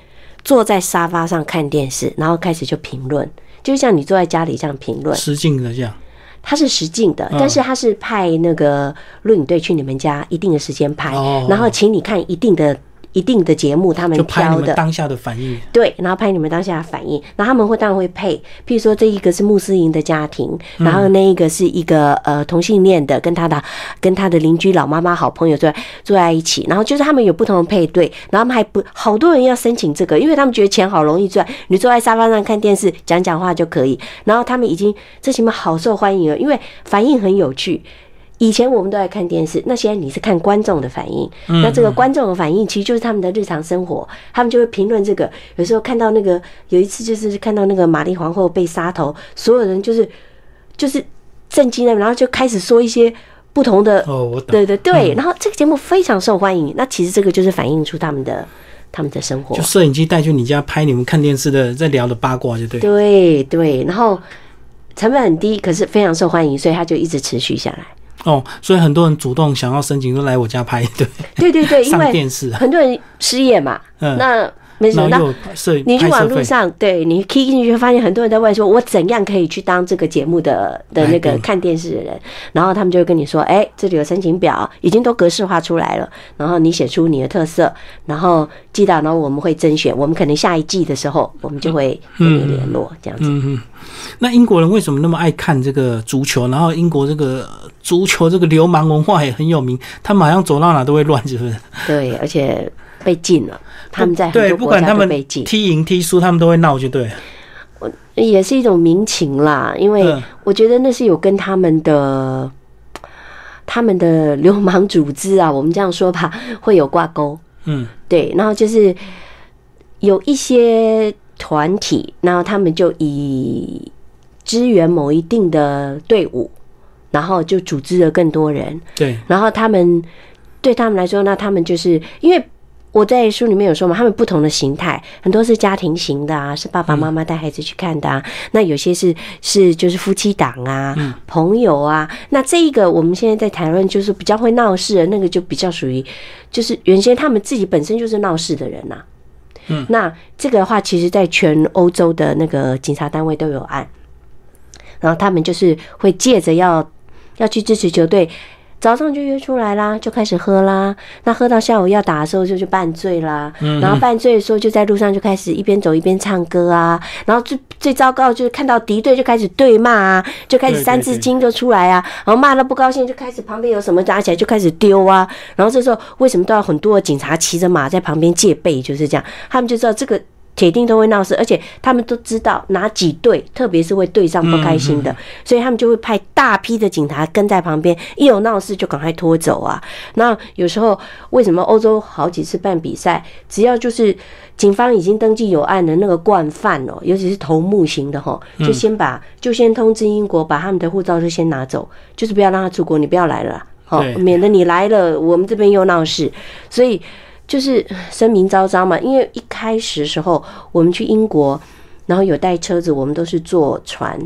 Speaker 2: 坐在沙发上看电视，然后开始就评论，就像你坐在家里这样评论，
Speaker 1: 实境的这样。
Speaker 2: 它是实境的，但是它是派那个录影队去你们家一定的时间拍，然后请你看一定的。一定的节目，他们挑的
Speaker 1: 当下的反应，
Speaker 2: 对，然后拍你们当下的反应，然后他们会当然会配，譬如说这一个是穆斯林的家庭，然后那一个是一个呃同性恋的，跟他的跟他的邻居老妈妈好朋友坐坐在一起，然后就是他们有不同的配对，然后他们还不好多人要申请这个，因为他们觉得钱好容易赚，你坐在沙发上看电视讲讲话就可以，然后他们已经这节目好受欢迎了，因为反应很有趣。以前我们都在看电视，那现在你是看观众的反应。那这个观众的反应其实就是他们的日常生活，他们就会评论这个。有时候看到那个，有一次就是看到那个玛丽皇后被杀头，所有人就是就是震惊了，然后就开始说一些不同的。
Speaker 1: 哦，我懂。
Speaker 2: 对对对，然后这个节目非常受欢迎。那其实这个就是反映出他们的他们的生活。
Speaker 1: 就摄影机带去你家拍你们看电视的，在聊的八卦，就对。
Speaker 2: 对对，然后成本很低，可是非常受欢迎，所以它就一直持续下来。
Speaker 1: 哦，所以很多人主动想要申请，都来我家拍，对
Speaker 2: 对对对，
Speaker 1: 上电视，
Speaker 2: 很多人失业嘛，嗯，那。没想到，你去网络上，对你 key 进去，发现很多人在问说，我怎样可以去当这个节目的的那个看电视的人？然后他们就会跟你说，哎，这里有申请表，已经都格式化出来了。然后你写出你的特色，然后寄到，然后我们会甄选。我们可能下一季的时候，我们就会跟你联络，这样子。
Speaker 1: 嗯嗯。那英国人为什么那么爱看这个足球？然后英国这个足球这个流氓文化也很有名，他们好像走到哪都会乱，是不是？
Speaker 2: 对，而且。被禁了，他们在
Speaker 1: 对，不管他们
Speaker 2: 被禁，
Speaker 1: 踢赢踢输，他们都会闹，就对。
Speaker 2: 我也是一种民情啦，因为我觉得那是有跟他们的他们的流氓组织啊，我们这样说吧，会有挂钩。嗯，对，然后就是有一些团体，然后他们就以。支援某一定的队伍，然后就组织了更多人，
Speaker 1: 对，
Speaker 2: 然后他们对他们来说，那他们就是因为我在书里面有说嘛，他们不同的形态，很多是家庭型的啊，是爸爸妈妈带孩子去看的啊，那有些是是就是夫妻档啊、朋友啊，那这一个我们现在在谈论就是比较会闹事的那个，就比较属于就是原先他们自己本身就是闹事的人呐、
Speaker 1: 嗯。
Speaker 2: 那这个的话，其实在全欧洲的那个警察单位都有案，然后他们就是会借着要要去支持球队，早上就约出来啦，就开始喝啦。那喝到下午要打的时候就就半醉啦，然后半醉的时候就在路上就开始一边走一边唱歌啊。然后最最糟糕就是看到敌对就开始对骂啊，就开始三字经就出来啊，然后骂到不高兴就开始旁边有什么拿起来就开始丢啊。然后这时候为什么都要很多警察骑着马在旁边戒备？就是这样，他们就知道这个。铁定都会闹事，而且他们都知道哪几队，特别是会对上不开心的，所以他们就会派大批的警察跟在旁边，一有闹事就赶快拖走啊。那有时候为什么欧洲好几次办比赛，只要就是警方已经登记有案的那个惯犯哦，尤其是头目型的哈，就先把就先通知英国，把他们的护照就先拿走，就是不要让他出国，你不要来了，好，
Speaker 1: 对
Speaker 2: 免得你来了，我们这边又闹事，所以。就是 声名昭彰嘛，因为一开始的时候我们去英国，然后有带车子，我们都是坐船，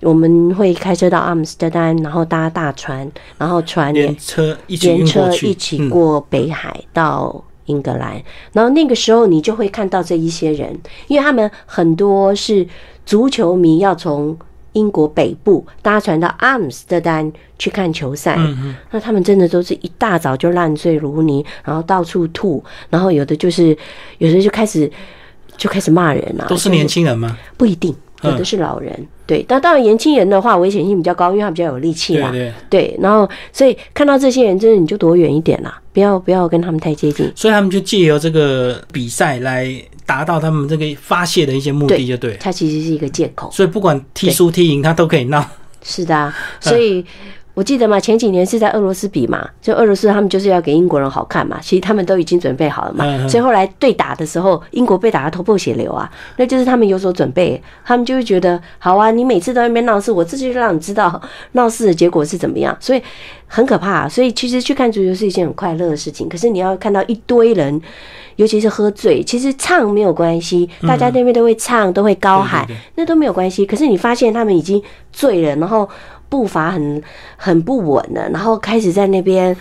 Speaker 2: 我们会开车到阿姆斯特丹，然后搭大船，然后船也
Speaker 1: 连车一起
Speaker 2: 连车一起
Speaker 1: 嗯。
Speaker 2: 过北海到英格兰，然后那个时候你就会看到这一些人，因为他们很多是足球迷，要从英国北部搭船到阿姆斯特丹去看球赛。那他们真的都是一大早就烂醉如泥，然后到处吐，然后有的就是有的就开始就开始骂人啊，
Speaker 1: 都是年轻人吗？
Speaker 2: 不一定，有的
Speaker 1: 嗯
Speaker 2: 是老人。对，但当然年轻人的话危险性比较高，因为他比较有力气啦。
Speaker 1: 对对，
Speaker 2: 对，然后所以看到这些人，真的你就躲远一点啦，不要不要跟他们太接近。
Speaker 1: 所以他们就借由这个比赛来达到他们这个发泄的一些目的，就对。
Speaker 2: 它其实是一个借口。
Speaker 1: 所以不管踢输踢赢，他都可以闹。
Speaker 2: 是的、啊，所以我记得嘛，前几年是在俄罗斯比嘛，就俄罗斯他们就是要给英国人好看嘛，其实他们都已经准备好了嘛，所以后来对打的时候，英国被打得头破血流啊，那就是他们有所准备，他们就会觉得好啊，你每次都在那边闹事，我这就让你知道 闹事的结果是怎么样，所以很可怕、所以其实去看足球是一件很快乐的事情，可是你要看到一堆人。尤其是喝醉，其实唱没有关系，大家那边都会唱，都会高喊，
Speaker 1: 对对对
Speaker 2: 那都没有关系。可是你发现他们已经醉了，然后步伐很很不稳的，然后开始在那边，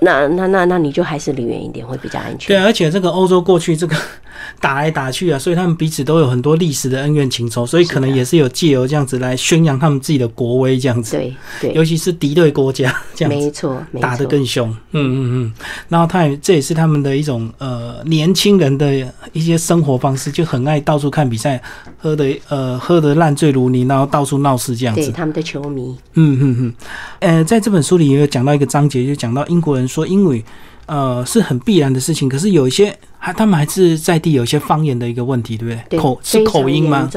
Speaker 2: 那那那那你就还是离远一点会比较安
Speaker 1: 对
Speaker 2: 全。
Speaker 1: 啊，而且这个欧洲过去这个 打来打去啊，所以他们彼此都有很多历史的恩怨情仇，所以可能也是有借由这样子来宣扬他们自己的国威，这样子。
Speaker 2: 对对，
Speaker 1: 尤其是敌对国家这样子
Speaker 2: 没错没
Speaker 1: 打得，更凶，嗯嗯嗯，然后他也这也是他们的一种呃年轻人的一些生活方式，就很爱到处看比赛，喝的呃喝的烂醉如泥，然后到处闹事这样子，
Speaker 2: 对他们的球迷，
Speaker 1: 嗯嗯嗯，呃，在这本书里也有讲到一个章节，就讲到英国人说英语呃是很必然的事情，可是有一些还他们还是在地有一些方言的一个问题，对不对？
Speaker 2: 对
Speaker 1: 口是口音吗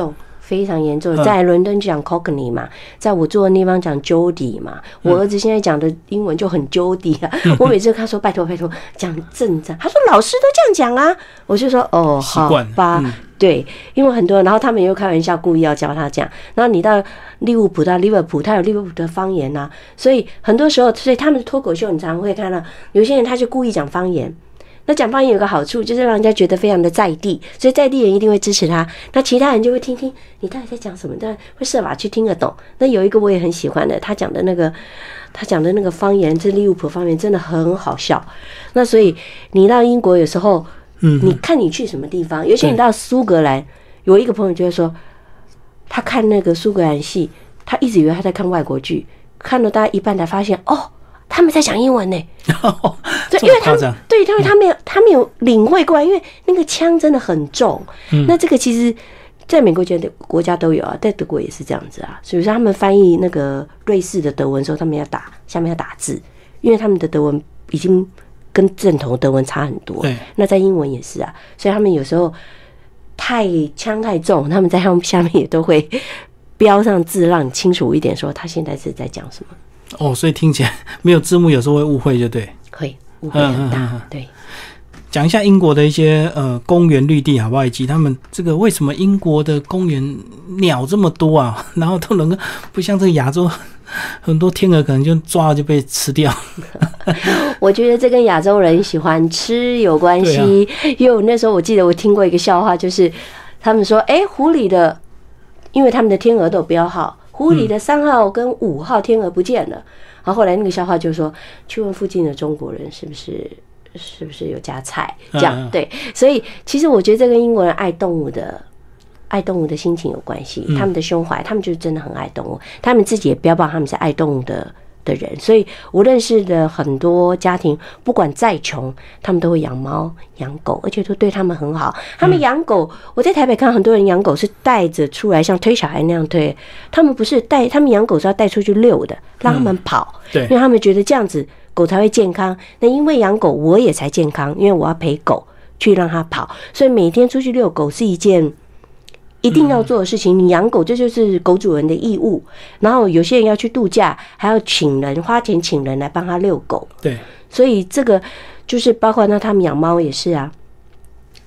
Speaker 2: 非常严重，
Speaker 1: 嗯
Speaker 2: 在伦敦讲 Cockney 嘛，在我住的地方讲 Jody 嘛。我
Speaker 1: 嗯
Speaker 2: 儿子现在讲的英文就很 Jody 啊，我每次跟他说拜托拜托讲正常，他说老师都这样讲啊，我就说哦好吧，
Speaker 1: 嗯
Speaker 2: 对，因为很多人，然后他们又开玩笑故意要教他讲，然后你到利物浦到利物浦，他有利物浦的方言呐、所以很多时候，所以他们的脱口秀你常常会看到有些人他就故意讲方言。那讲方言有个好处，就是让人家觉得非常的在地，所以在地人一定会支持他。那其他人就会听听你到底在讲什么，但会设法去听得懂。那有一个我也很喜欢的，他讲的那个，他讲的那个方言，这利物浦方言真的很好笑。那所以你到英国有时候，
Speaker 1: 嗯
Speaker 2: 你看你去什么地方，尤其你到苏格兰，有一个朋友就会说，他看那个苏格兰戏，他一直以为他在看外国剧，看了大概一半才发现，哦，他们在讲英文呢。对，
Speaker 1: 这
Speaker 2: 因为他们对，因为他没有他没有领会过来，因为那个枪真的很重。
Speaker 1: 嗯
Speaker 2: 那这个其实在美国觉得国家都有啊，在德国也是这样子啊。所以说他们翻译那个瑞士的德文的时候，他们要打下面要打字，因为他们的德文已经跟正统德文差很多。
Speaker 1: 对，
Speaker 2: 那在英文也是啊，所以他们有时候太枪太重，他们在他们下面也都会标上字，让你清楚一点，说他现在是在讲什么，
Speaker 1: 哦，所以听起来没有字幕，有时候会误会，就对。
Speaker 2: 会误会很大。对，
Speaker 1: 讲一下英国的一些呃公园绿地好不好？以及他们这个为什么英国的公园鸟这么多啊？然后都能够不像这个亚洲很多天鹅可能就抓了就被吃掉。
Speaker 2: 我觉得这跟亚洲人喜欢吃有关系。因为我那时候我记得我听过一个笑话，就是他们说，哎，湖里的，因为他们的天鹅都有标号，湖里的三号跟五号天鹅不见了。然后后来那个笑话就说，去问附近的中国人是不是是不是有加菜这样对。所以其实我觉得这跟英国人爱动物的爱动物的心情有关系，他们的胸怀，他们就是真的很爱动物，他们自己也标榜他们是爱动物的。的人，所以我认识的很多家庭，不管再穷，他们都会养猫养狗，而且都对他们很好。他们养狗，我在台北看很多人养狗是带着出来，像推小孩那样推。他们不是带，他们养狗是要带出去遛的，让他们跑。
Speaker 1: 对，
Speaker 2: 因为他们觉得这样子狗才会健康。那因为养狗，我也才健康，因为我要陪狗去让它跑，所以每天出去遛狗是一件。一定要做的事情，你养狗这就是狗主人的义务。然后有些人要去度假，还要请人花钱请人来帮他遛狗。
Speaker 1: 对，
Speaker 2: 所以这个就是包括那他们养猫也是啊，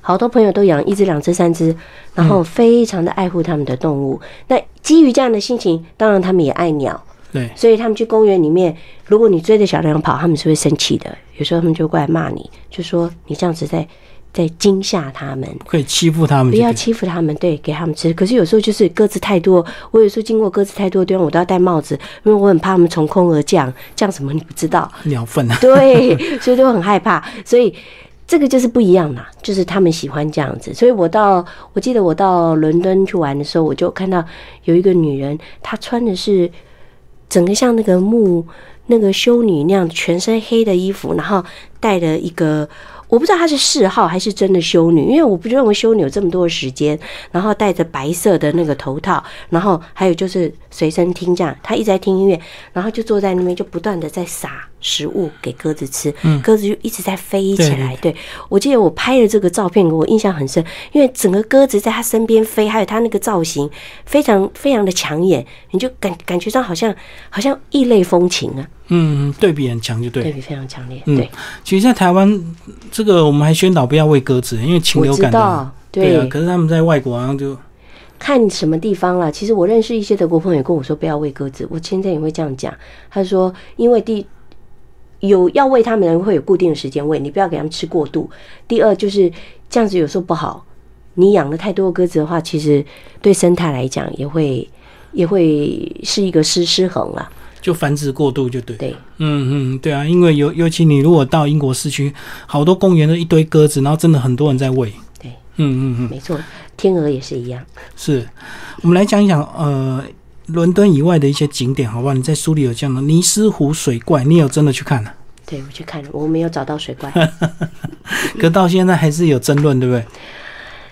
Speaker 2: 好多朋友都养一只、两只、三只，然后非常的爱护他们的动物。那基于这样的心情，当然他们也爱鸟。
Speaker 1: 对，
Speaker 2: 所以他们去公园里面，如果你追着小羊跑，他们是会生气的。有时候他们就过来骂你，就说你这样子在。在惊吓他们，
Speaker 1: 可以欺负他们，
Speaker 2: 不要欺负他们，对，给他们吃。可是有时候就是鸽子太多，我有时候经过鸽子太多的地方，我都要戴帽子，因为我很怕他们从空而降，降什么你不知道，
Speaker 1: 鸟粪啊，
Speaker 2: 对，所以都很害怕。所以这个就是不一样啦，就是他们喜欢这样子。所以我到，我记得我到伦敦去玩的时候，我就看到有一个女人，她穿的是整个像那个木那个修女那样，全身黑的衣服，然后戴了一个。我不知道她是嗜好还是真的修女，因为我不认为修女有这么多的时间，然后戴着白色的那个头套，然后还有就是随身听这样，她一直在听音乐，然后就坐在那边就不断的在撒食物给鸽子吃，鸽子就一直在飞起来。对我记得我拍的这个照片，我印象很深，因为整个鸽子在它身边飞，还有它那个造型非常非常的抢眼，你就感感觉上好像好像异类风情啊。
Speaker 1: 嗯，对比很强，就对，
Speaker 2: 对比非常强烈。对，
Speaker 1: 其实，在台湾这个，我们还宣导不要喂鸽子，因为禽流感的。对啊，可是他们在外国好像就
Speaker 2: 看什么地方了。其实我认识一些德国朋友跟我说不要喂鸽子，我现在也会这样讲。他说，因为第有要喂他们的人会有固定的时间喂，你不要给他们吃过度。第二就是这样子有时候不好，你养了太多鸽子的话，其实对生态来讲也会也会是一个失失衡了。
Speaker 1: 就繁殖过度就对，
Speaker 2: 对，
Speaker 1: 嗯嗯，对啊，因为尤尤其你如果到英国市区，好多公园都一堆鸽子，然后真的很多人在喂，
Speaker 2: 对，
Speaker 1: 嗯嗯嗯，
Speaker 2: 没错，天鹅也是一样。
Speaker 1: 是，我们来讲一讲呃，伦敦以外的一些景点，好不好？你在书里有讲的尼斯湖水怪，你有真的去看了？
Speaker 2: 对，我去看了，我没有找到水怪，
Speaker 1: 可到现在还是有争论，对不对？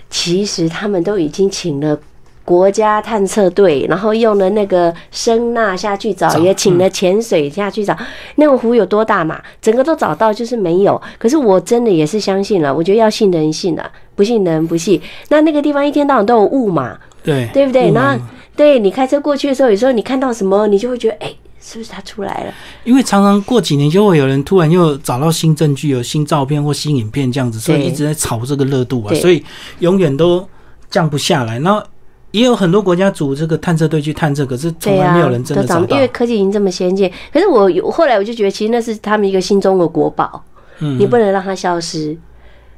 Speaker 2: 其实他们都已经请了。国家探测队，然后用了那个声呐下去找，也请了潜水下去找。那个湖有多大嘛？整个都找到，就是没有。可是我真的也是相信了，我觉得要信的人信了，不信的人不信。那那个地方一天到晚都有雾嘛，
Speaker 1: 对
Speaker 2: 对不对？那对你开车过去的时候，有时候你看到什么，你就会觉得，哎，是不是他出来了？
Speaker 1: 因为常常过几年就会有人突然又找到新证据、有新照片或新影片这样子，所以一直在炒这个热度啊，所以永远都降不下来。然后。也有很多国家组这个探测队去探测，可是从来没有人真的找到。
Speaker 2: 因为科技已经这么先进，可是我后来我就觉得，其实那是他们一个新中的国宝，你不能让它消失。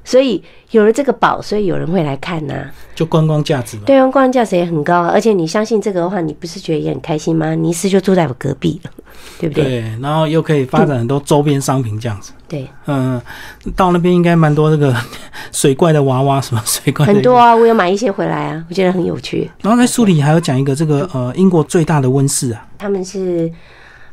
Speaker 2: 所以有了这个宝，所以有人会来看呐，
Speaker 1: 就观光价值。
Speaker 2: 对，观光价值也很高，而且你相信这个的话，你不是觉得也很开心吗？尼斯就住在我隔壁了，对不对？
Speaker 1: 对，然后又可以发展很多周边商品这样子。
Speaker 2: 对，
Speaker 1: 嗯，到那边应该蛮多这个 水怪的娃娃，什么水怪
Speaker 2: 很多啊，我有买一些回来啊，我觉得很有趣。
Speaker 1: 然后在书里还有讲一个这个呃，英国最大的温室啊，
Speaker 2: 他们是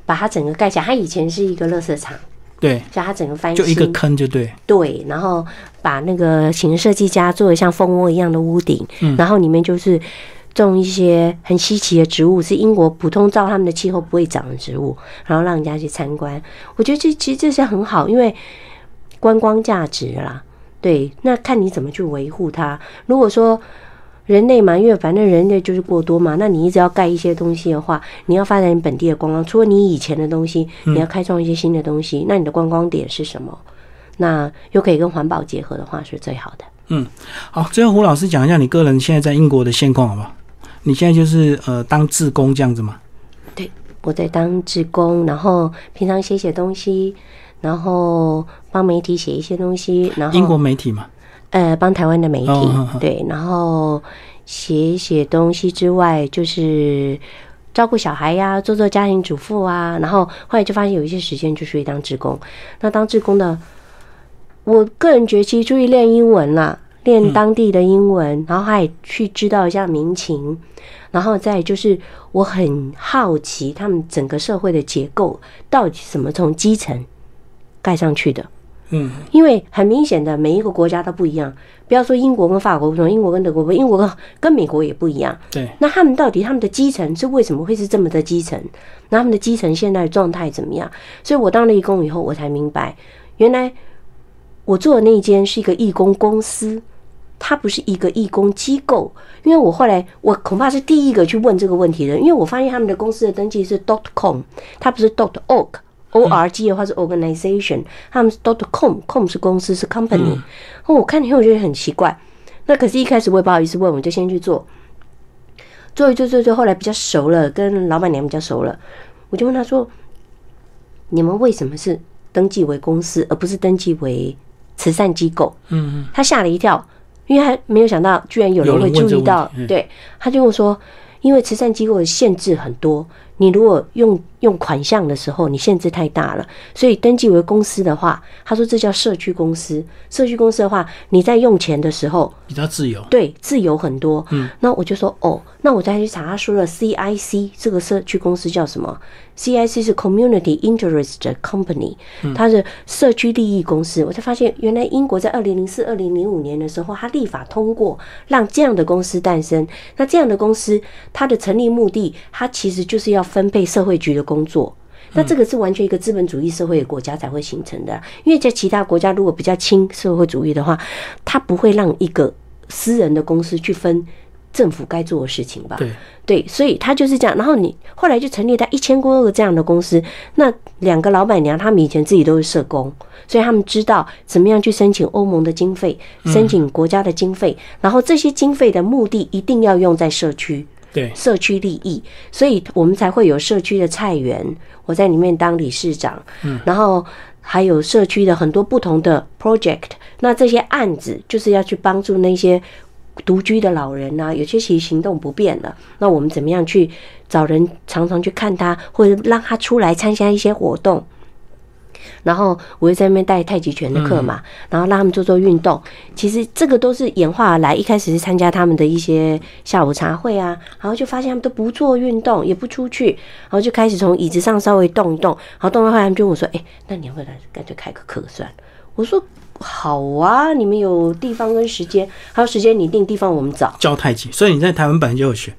Speaker 2: 把它整个盖起来，它以前是一个垃圾场。
Speaker 1: 对，
Speaker 2: 叫它整个翻
Speaker 1: 新，就一个坑就对。
Speaker 2: 对，然后把那个请设计家做的像蜂窝一样的屋顶，然后里面就是种一些很稀奇的植物，是英国普通照他们的气候不会长的植物，然后让人家去参观。我觉得这其实这是很好，因为观光价值啦。对，那看你怎么去维护它。如果说人类嘛，因为反正人类就是过多嘛。那你一直要盖一些东西的话，你要发展你本地的观光。除了你以前的东西，你要开创一些新的东西。那你的观光点是什么？那又可以跟环保结合的话，是最好的。
Speaker 1: 嗯，好，最后胡老师讲一下你个人现在在英国的现况好不好？你现在就是呃当志工这样子吗？
Speaker 2: 对，我在当志工，然后平常写写东西，然后帮媒体写一些东西，然后
Speaker 1: 英国媒体嘛，
Speaker 2: 呃帮台湾的媒体、对，然后写一写东西之外，就是照顾小孩呀，做做家庭主妇啊，然后后来就发现有一些时间就属于当志工。那当志工的，我个人觉得其实注意练英文啦，练当地的英文，然后还去知道一下民情，然后再就是我很好奇他们整个社会的结构到底是怎么从基层盖上去的。
Speaker 1: 嗯，
Speaker 2: 因为很明显的每一个国家都不一样，不要说英国跟法国不同，英国跟德国不同，英国跟跟美国也不一样。
Speaker 1: 对，
Speaker 2: 那他们到底他们的基层是为什么会是这么的基层？那他们的基层现在的状态怎么样？所以我当了义工以后，我才明白，原来我做的那一间是一个义工公司，它不是一个义工机构。因为我后来我恐怕是第一个去问这个问题的，因为我发现他们的公司的登记是 dot com，它不是 dot org。O R G 的话是 organization，他们是 dot com，com 是公司是 company。哦，我看以后我觉得很奇怪。那可是，一开始我也不好意思问，我就先去做。做一做做做，后来比较熟了，跟老板娘比较熟了，我就问他说：“你们为什么是登记为公司，而不是登记为慈善机构？”
Speaker 1: 嗯嗯，
Speaker 2: 他吓了一跳，因为他没有想到居然有人会注意到。
Speaker 1: 嗯
Speaker 2: 对，他就跟我说：“因为慈善机构的限制很多，你如果用用款项的时候，你限制太大了，所以登记为公司的话，他说这叫社区公司。社区公司的话，你在用钱的时候，
Speaker 1: 比较自由。
Speaker 2: 对，自由很多。
Speaker 1: 嗯，
Speaker 2: 那我就说哦，那我再去查他说了 CIC 这个社区公司叫什么？CIC 是 Community Interest Company，它是社区利益公司。我才发现，原来英国在二零零四、二零零五年的时候，它立法通过让这样的公司诞生。那这样的公司，它的成立目的，它其实就是要分配社会局的工作。那这个是完全一个资本主义社会的国家才会形成的，因为在其他国家如果比较轻社会主义的话，它不会让一个私人的公司去分政府该做的事情吧？
Speaker 1: 对，
Speaker 2: 对，所以他就是这样。然后你后来就成立他一千多个这样的公司，那两个老板娘他们以前自己都是社工，所以他们知道怎么样去申请欧盟的经费，申请国家的经费，然后这些经费的目的一定要用在社区。
Speaker 1: 对，
Speaker 2: 社区利益，所以我们才会有社区的菜园，我在里面当理事长，嗯，然后还有社区的很多不同的 project，那这些案子就是要去帮助那些独居的老人啊，有些其实行动不便了，那我们怎么样去找人常常去看他，或者让他出来参加一些活动。然后我又在那边带太极拳的课嘛，然后让他们做做运动。其实这个都是演化而来。一开始是参加他们的一些下午茶会啊，然后就发现他们都不做运动，也不出去，然后就开始从椅子上稍微动一动，然后动到后来他们就问我说：“哎，那你要不要来干脆开个课算了？”我说：“好啊，你们有地方跟时间，还有时间你定，地方我们找。”
Speaker 1: 教太极，所以你在台湾本来就有学。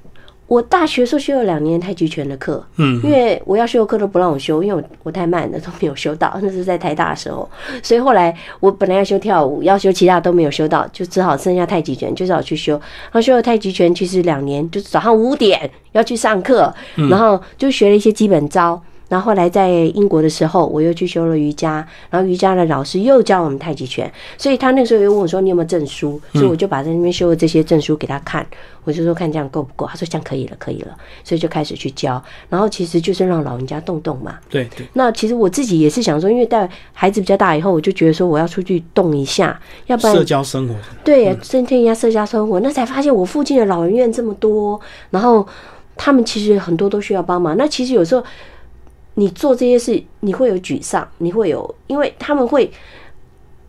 Speaker 2: 我大学时候修了两年太极拳的课，
Speaker 1: 嗯，
Speaker 2: 因为我要修的课都不让我修，因为我我太慢了，都没有修到。那是在台大的时候，所以后来我本来要修跳舞，要修其他都没有修到，就只好剩下太极拳，就只好去修。然后修了太极拳，其实两年就是早上五点要去上课，然后就学了一些基本招。然后后来在英国的时候，我又去修了瑜伽，然后瑜伽的老师又教我们太极拳，所以他那时候又问我说：“你有没有证书？”所以我就把在那边修的这些证书给他看，我就说看这样够不够？他说这样可以了，可以了，所以就开始去教。然后其实就是让老人家动动嘛。
Speaker 1: 对对，
Speaker 2: 那其实我自己也是想说，因为带孩子比较大以后，我就觉得说我要出去动一下，要不然
Speaker 1: 社交生活。
Speaker 2: 对，增添一下社交生活。那才发现我附近的老人院这么多，然后他们其实很多都需要帮忙。那其实有时候你做这些事，你会有沮丧，你会有，因为他们会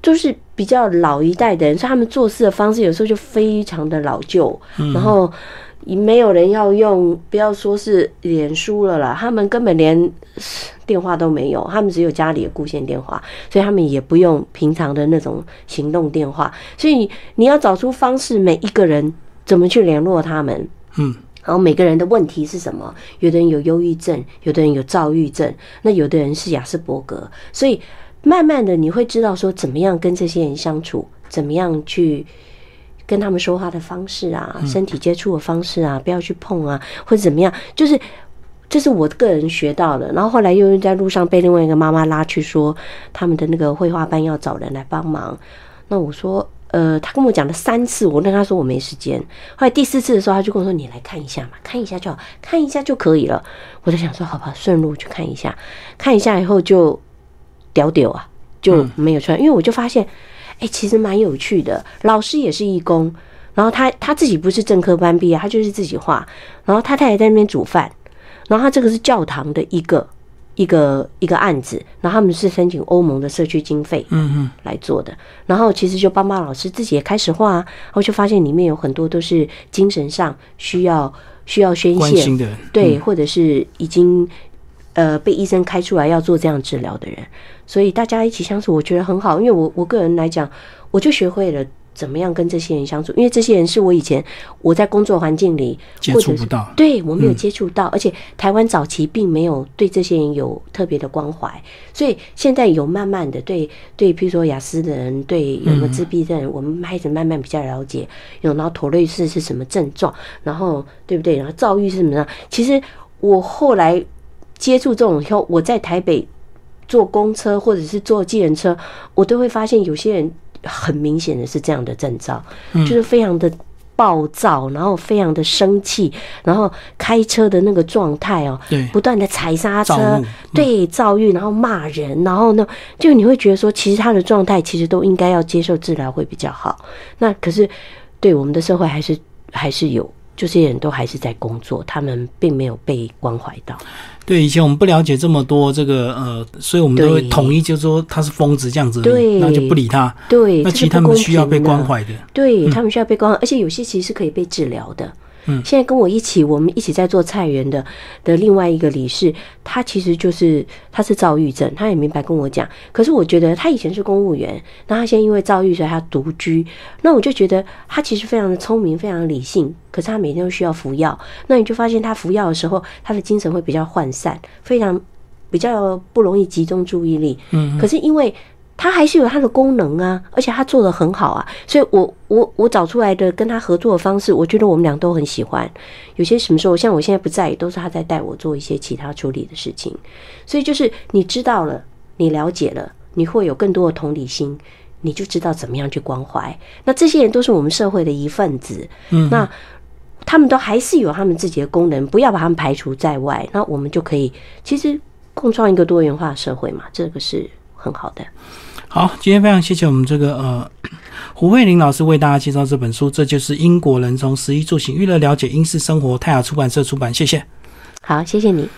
Speaker 2: 就是比较老一代的人，所以他们做事的方式有时候就非常的老旧，然后没有人要用，不要说是脸书了啦，他们根本连电话都没有，他们只有家里的固线电话，所以他们也不用平常的那种行动电话，所以你要找出方式，每一个人怎么去联络他们，
Speaker 1: 嗯，
Speaker 2: 然后每个人的问题是什么？有的人有忧郁症，有的人有躁郁症，那有的人是雅斯伯格，所以慢慢的你会知道说怎么样跟这些人相处，怎么样去跟他们说话的方式啊，身体接触的方式啊，不要去碰啊，或者怎么样，就是这是我个人学到的。然后后来又在路上被另外一个妈妈拉去说，他们的那个绘画班要找人来帮忙。那我说，呃，他跟我讲了三次，我跟他说我没时间。后来第四次的时候，他就跟我说：“你来看一下嘛，看一下就好，看一下就可以了。”我在想说，好吧，顺路去看一下，看一下以后就屌屌啊，就没有穿，因为我就发现，哎，其实蛮有趣的。老师也是义工，然后他他自己不是正科班毕业，他就是自己画，然后他太太在那边煮饭，然后他这个是教堂的一个。一个一个案子，然后他们是申请欧盟的社区经费，嗯嗯，来做的。然后其实就帮帮老师自己也开始画，然后就发现里面有很多都是精神上需要需要宣泄
Speaker 1: 的，
Speaker 2: 对，或者是已经呃被医生开出来要做这样治疗的人。所以大家一起相处，我觉得很好。因为我我个人来讲，我就学会了。怎么样跟这些人相处？因为这些人是我以前我在工作环境里
Speaker 1: 接触不到，
Speaker 2: 对我没有接触到，而且台湾早期并没有对这些人有特别的关怀，所以现在有慢慢的对对，譬如说雅思的人，对有个自闭症，我们开始慢慢比较了解，有然后妥瑞氏是什么症状，然后对不对？然后躁郁是什么样？其实我后来接触这种以后，我在台北坐公车或者是坐计程车，我都会发现有些人。很明显的是这样的征兆，就是非常的暴躁，然后非常的生气，然后开车的那个状态哦，不断的踩刹车，对，躁郁，然后骂人，然后呢，就你会觉得说，其实他的状态其实都应该要接受治疗会比较好。那可是，对我们的社会还是还是有。这些人都还是在工作，他们并没有被关怀到。
Speaker 1: 对，以前我们不了解这么多这个呃，所以我们都会统一就说他是疯子这样子，
Speaker 2: 对，
Speaker 1: 那就不理他。
Speaker 2: 对，
Speaker 1: 那其实他们需要被关怀的，
Speaker 2: 对他们需要被关怀，而且有些其实是可以被治疗的。嗯，现在跟我一起，我们一起在做菜园的的另外一个理事，他其实就是他是躁郁症，他也明白跟我讲。可是我觉得他以前是公务员，那他现在因为躁郁，所以他独居。那我就觉得他其实非常的聪明，非常的理性。可是他每天都需要服药，那你就发现他服药的时候，他的精神会比较涣散，非常比较不容易集中注意力。嗯，可是因为。他还是有他的功能啊，而且他做的很好啊，所以我我我找出来的跟他合作的方式，我觉得我们俩都很喜欢。有些什么时候，像我现在不在，都是他在带我做一些其他处理的事情。所以就是你知道了，你了解了，你会有更多的同理心，你就知道怎么样去关怀。那这些人都是我们社会的一份子，嗯，那他们都还是有他们自己的功能，不要把他们排除在外，那我们就可以其实共创一个多元化社会嘛，这个是很好的。
Speaker 1: 好，今天非常谢谢我们这个呃 胡慧玲老师为大家介绍这本书，这就是英国人从十一住行娱乐了解英式生活，泰雅出版社出版，谢谢。
Speaker 2: 好，谢谢你。